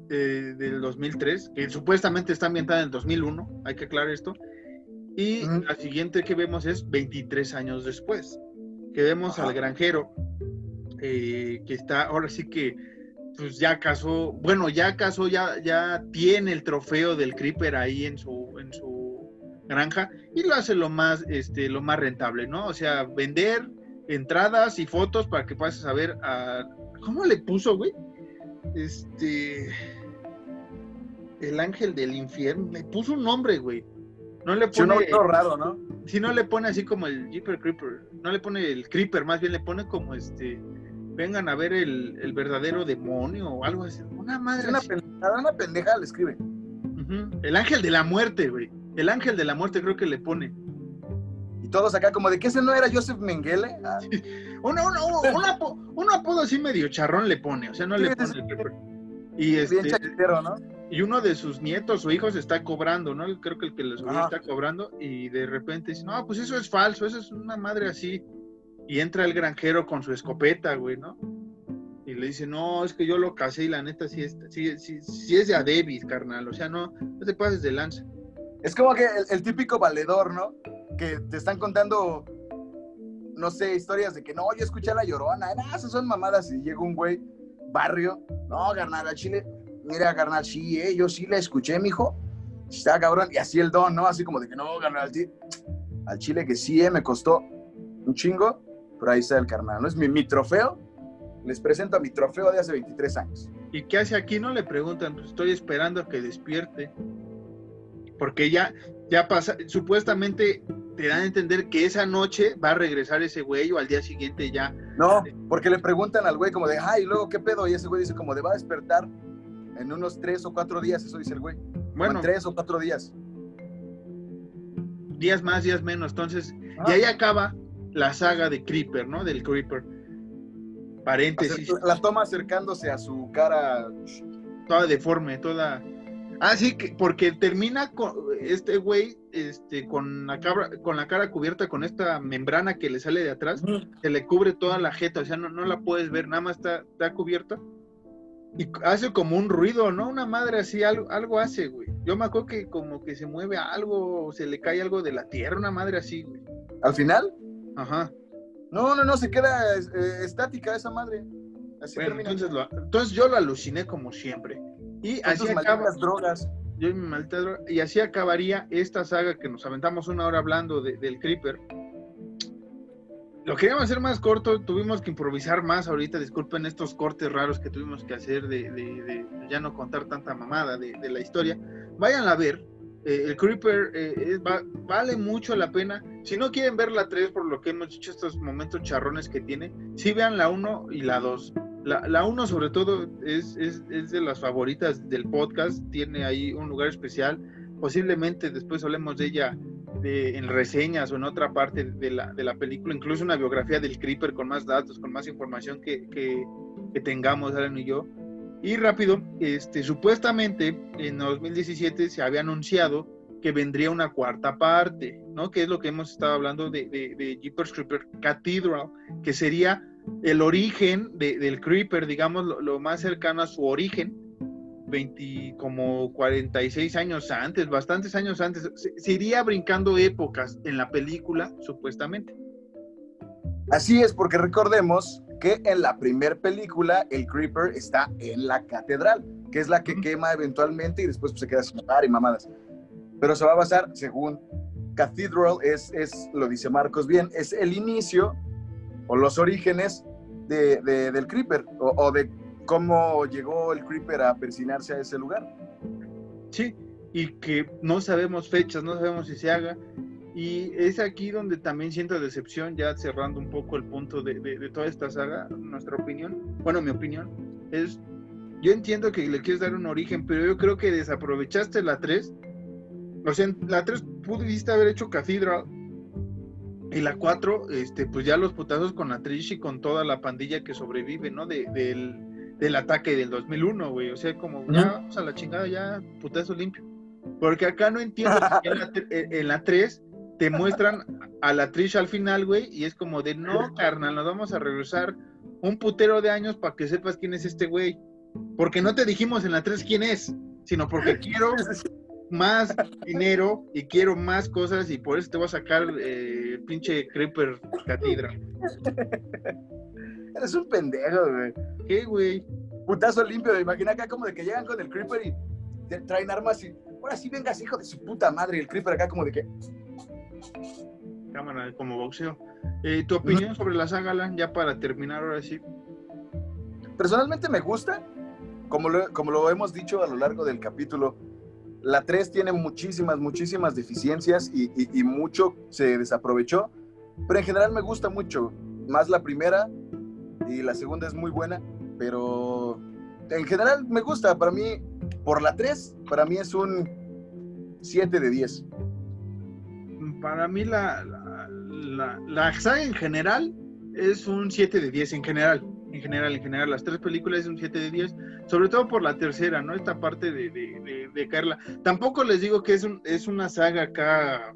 eh, del 2003, que supuestamente está ambientada en el 2001, hay que aclarar esto. Y la siguiente que vemos es 23 años después, que vemos al granjero, eh, que está ahora sí que pues ya casó, bueno, ya casó, ya, ya tiene el trofeo del Creeper ahí en su, en su granja y lo hace lo más, este, lo más rentable, ¿no? O sea, vender entradas y fotos para que pases a ver a... ¿Cómo le puso, güey? Este... El ángel del infierno. Le puso un nombre, güey. No le Sí, un pone... auto raro, ¿no? Si no le pone así como el Jeeper Creeper, no le pone el Creeper, más bien le pone como este, vengan a ver el, el verdadero demonio o algo así. Una madre. Una pendejada, una pendeja le escribe. El ángel de la muerte, güey. El ángel de la muerte creo que le pone. Y todos acá como de que ese no era Joseph Mengele. Ah, Una, una- un, un apo- un apodo así medio charrón le pone, o sea, no Sí, le pone sí. el. Y bien este, y uno de sus nietos o hijos está cobrando, ¿no? Creo que el que le subió está cobrando y de repente dice, no, pues eso es falso, eso es una madre así. Y entra el granjero con su escopeta, güey, ¿no? Y le dice, no, es que yo lo casé y la neta sí es, sí, sí, sí es de a David, carnal, o sea, no, no te pases de lanza. Es como que el, típico valedor, ¿no? Que te están contando, no sé, historias de que no, yo escuché a la llorona, no, esas son mamadas. Y llega un güey, barrio, no, carnal, al chile, mira, carnal, sí, eh, yo sí la escuché, mijo. Está cabrón. Y así el don, ¿no? Así como de que no, carnal, al chile que sí, eh, me costó un chingo, pero ahí está el carnal, ¿no? Es mi, mi trofeo. Les presento a mi trofeo de hace 23 años. ¿Y qué hace aquí? No le preguntan, pues estoy esperando a que despierte. Porque ya, ya pasa, supuestamente te dan a entender que esa noche va a regresar ese güey o al día siguiente ya. No, porque le preguntan al güey como de, ay, luego, ¿qué pedo? Y ese güey dice como de, va a despertar en unos tres o cuatro días, eso dice el güey. Bueno, Bueno, en tres o cuatro días. días más, días menos. Entonces, Ah. y ahí acaba la saga de Creeper, ¿no? Del Creeper. Paréntesis, La toma acercándose a su cara. toda deforme, toda. Ah, sí, que, porque termina con este güey, este, con la cabra, con la cara cubierta con esta membrana que le sale de atrás. se le cubre toda la jeta, o sea, no, no la puedes ver, nada más está, está cubierta. Y hace como un ruido, ¿no? Una madre así, algo, algo hace, güey. Yo me acuerdo que como que se mueve algo, o se le cae algo de la tierra, una madre así, güey. Al final, Ajá. no, no, no, se queda eh, estática esa madre. Así Bueno, termina. entonces, lo- entonces yo lo aluciné como siempre. Y así acaba, drogas. yo y mi maldita droga, y así acabaría esta saga que nos aventamos una hora hablando de- del Creeper. Lo queríamos hacer más corto, tuvimos que improvisar más ahorita, disculpen estos cortes raros que tuvimos que hacer de, de- de ya no contar tanta mamada de, de la historia. Vayan a ver, eh, el Creeper eh, vale mucho la pena. Si no quieren ver la 3 por lo que hemos dicho, estos momentos charrones que tiene, sí vean la 1 y la 2. La, la 1 sobre todo es, es, es de las favoritas del podcast, tiene ahí un lugar especial. Posiblemente después hablemos de ella de- en reseñas o en otra parte de la, de la película, incluso una biografía del Creeper con más datos, con más información que, que, que tengamos, Alan y yo. Y rápido, este, supuestamente en 2017 se había anunciado que vendría una cuarta parte, ¿no? Que es lo que hemos estado hablando de, de, de Jeepers Creeper Cathedral, que sería el origen de- del Creeper, digamos, lo, más cercano a su origen, 20, como 46 años antes, bastantes años antes, se, se iría brincando épocas en la película, supuestamente. Así es, porque recordemos que en la primer película el Creeper está en la catedral, que es la que quema eventualmente y después pues, se queda sin hogar y mamadas. Pero se va a basar, según Cathedral, es, es lo dice Marcos bien, es el inicio o los orígenes de, de- del Creeper o, o de cómo llegó el Creeper a persinarse a ese lugar. Sí, y que no sabemos fechas, no sabemos si se haga. Y es aquí donde también siento decepción, ya cerrando un poco el punto de, de- de toda esta saga, nuestra opinión, bueno, mi opinión, es, yo entiendo que le quieres dar un origen, pero yo creo que desaprovechaste la 3. O sea, en la 3 pudiste haber hecho Cathedral, y la 4, este, pues ya los putazos con la Trish y con toda la pandilla que sobrevive, ¿no? De, del, del ataque del 2001, güey. O sea, como ya Ujú. vamos a la chingada, ya putazo limpio. Porque acá no entiendo la, en la 3 te muestran a la Trish al final, güey, y es como de no, carnal, nos vamos a regresar un putero de años para que sepas quién es este güey. Porque no te dijimos en la 3 quién es, sino porque quiero más dinero y quiero más cosas y por eso te voy a sacar eh, pinche Creeper Catedral. Eres un pendejo, güey. ¿Qué, güey? Putazo limpio, imagina acá como de que llegan con el Creeper y traen armas y, ahora sí vengas, hijo de su puta madre. Y el Creeper acá como de que, Cámara como boxeo. Eh, ¿Tu opinión sobre la saga, Alan? Ya para terminar ahora sí. personalmente me gusta, como lo, como lo hemos dicho a lo largo del capítulo, la 3 tiene muchísimas, muchísimas deficiencias y, y- y mucho se desaprovechó, pero en general me gusta mucho, más la primera y la segunda es muy buena, pero en general me gusta, para mí, por la 3, para mí es un 7 de 10. Para mí la, la, saga en general es un 7 de 10 en general. En general, en general, las tres películas es un 7 de 10, sobre todo por la tercera, ¿no? Esta parte de, de, de, caerla. Tampoco les digo que es, un, es una saga acá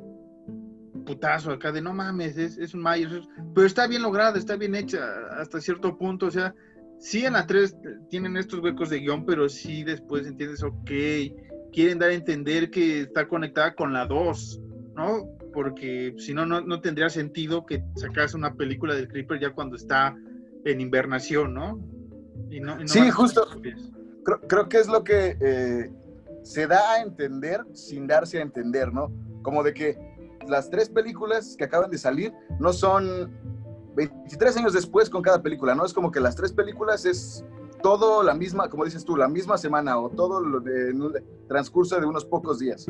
putazo, acá de no mames, es, es un Myers, pero está bien lograda, está bien hecha hasta cierto punto, o sea, sí en la 3 tienen estos huecos de guion, pero sí después entiendes, ok, quieren dar a entender que está conectada con la 2, ¿no? Porque si no, no, tendría sentido que sacas una película del Creeper ya cuando está en invernación, ¿no? Y no- y no Sí, justo. creo, creo que es lo que eh, se da a entender sin darse a entender, ¿no? Como de que las tres películas que acaban de salir no son 23 años después con cada película, ¿no? Es como que las tres películas es todo la misma, como dices tú, la misma semana o todo lo de, en un transcurso de unos pocos días.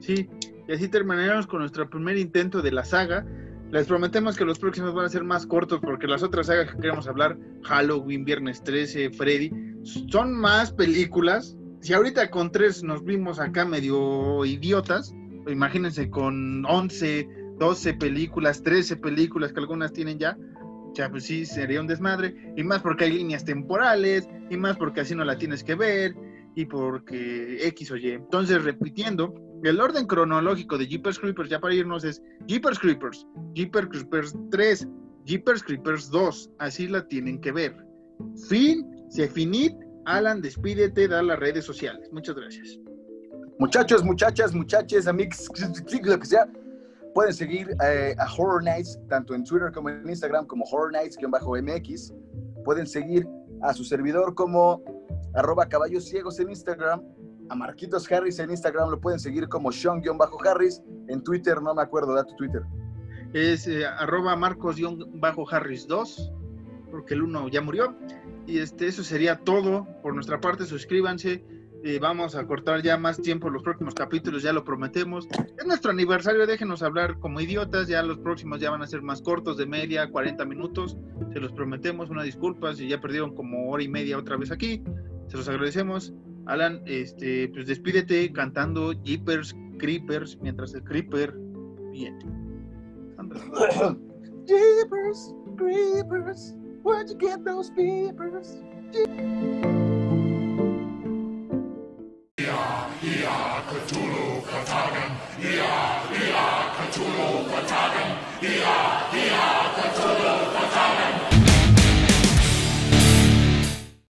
Sí, y así terminaremos con nuestro primer intento de la saga. Les prometemos que los próximos van a ser más cortos porque las otras sagas que queremos hablar, Halloween, Viernes 13, Freddy, son más películas. Si ahorita con tres nos vimos acá medio idiotas, imagínense con 11, 12 películas, 13 películas que algunas tienen ya, ya pues sí, sería un desmadre. Y más porque hay líneas temporales, y más porque así no la tienes que ver, y porque X o Y. Entonces, repitiendo, el orden cronológico de Jeepers Creepers, ya para irnos, es Jeepers Creepers, Jeepers Creepers 3, Jeepers Creepers 2, así la tienen que ver. Fin, se finit, Alan, despídete, da las redes sociales. Muchas gracias. Muchachos, muchachas, muchaches, amigos, lo que sea, pueden seguir eh, a Horror Nights tanto en Twitter como en Instagram como Horror Nights-MX. Pueden seguir a su servidor como arroba caballos ciegos en Instagram, Marquitos Harris en Instagram lo pueden seguir como Sean-Harris, en Twitter no me acuerdo, da tu Twitter. Es eh, arroba marcos-harris 2, porque el uno ya murió. Y este, eso sería todo por nuestra parte. Suscríbanse. eh, vamos a cortar ya más tiempo los próximos capítulos, ya lo prometemos. Es nuestro aniversario, déjenos hablar como idiotas. Ya los próximos ya van a ser más cortos, de media, 40 minutos. Se los prometemos, una disculpa si ya perdieron como hora y media otra vez aquí. Se los agradecemos. Alan, este, pues despídete cantando Jeepers Creepers mientras el Creeper viene. Jeepers, creepers, where'd you get those peepers?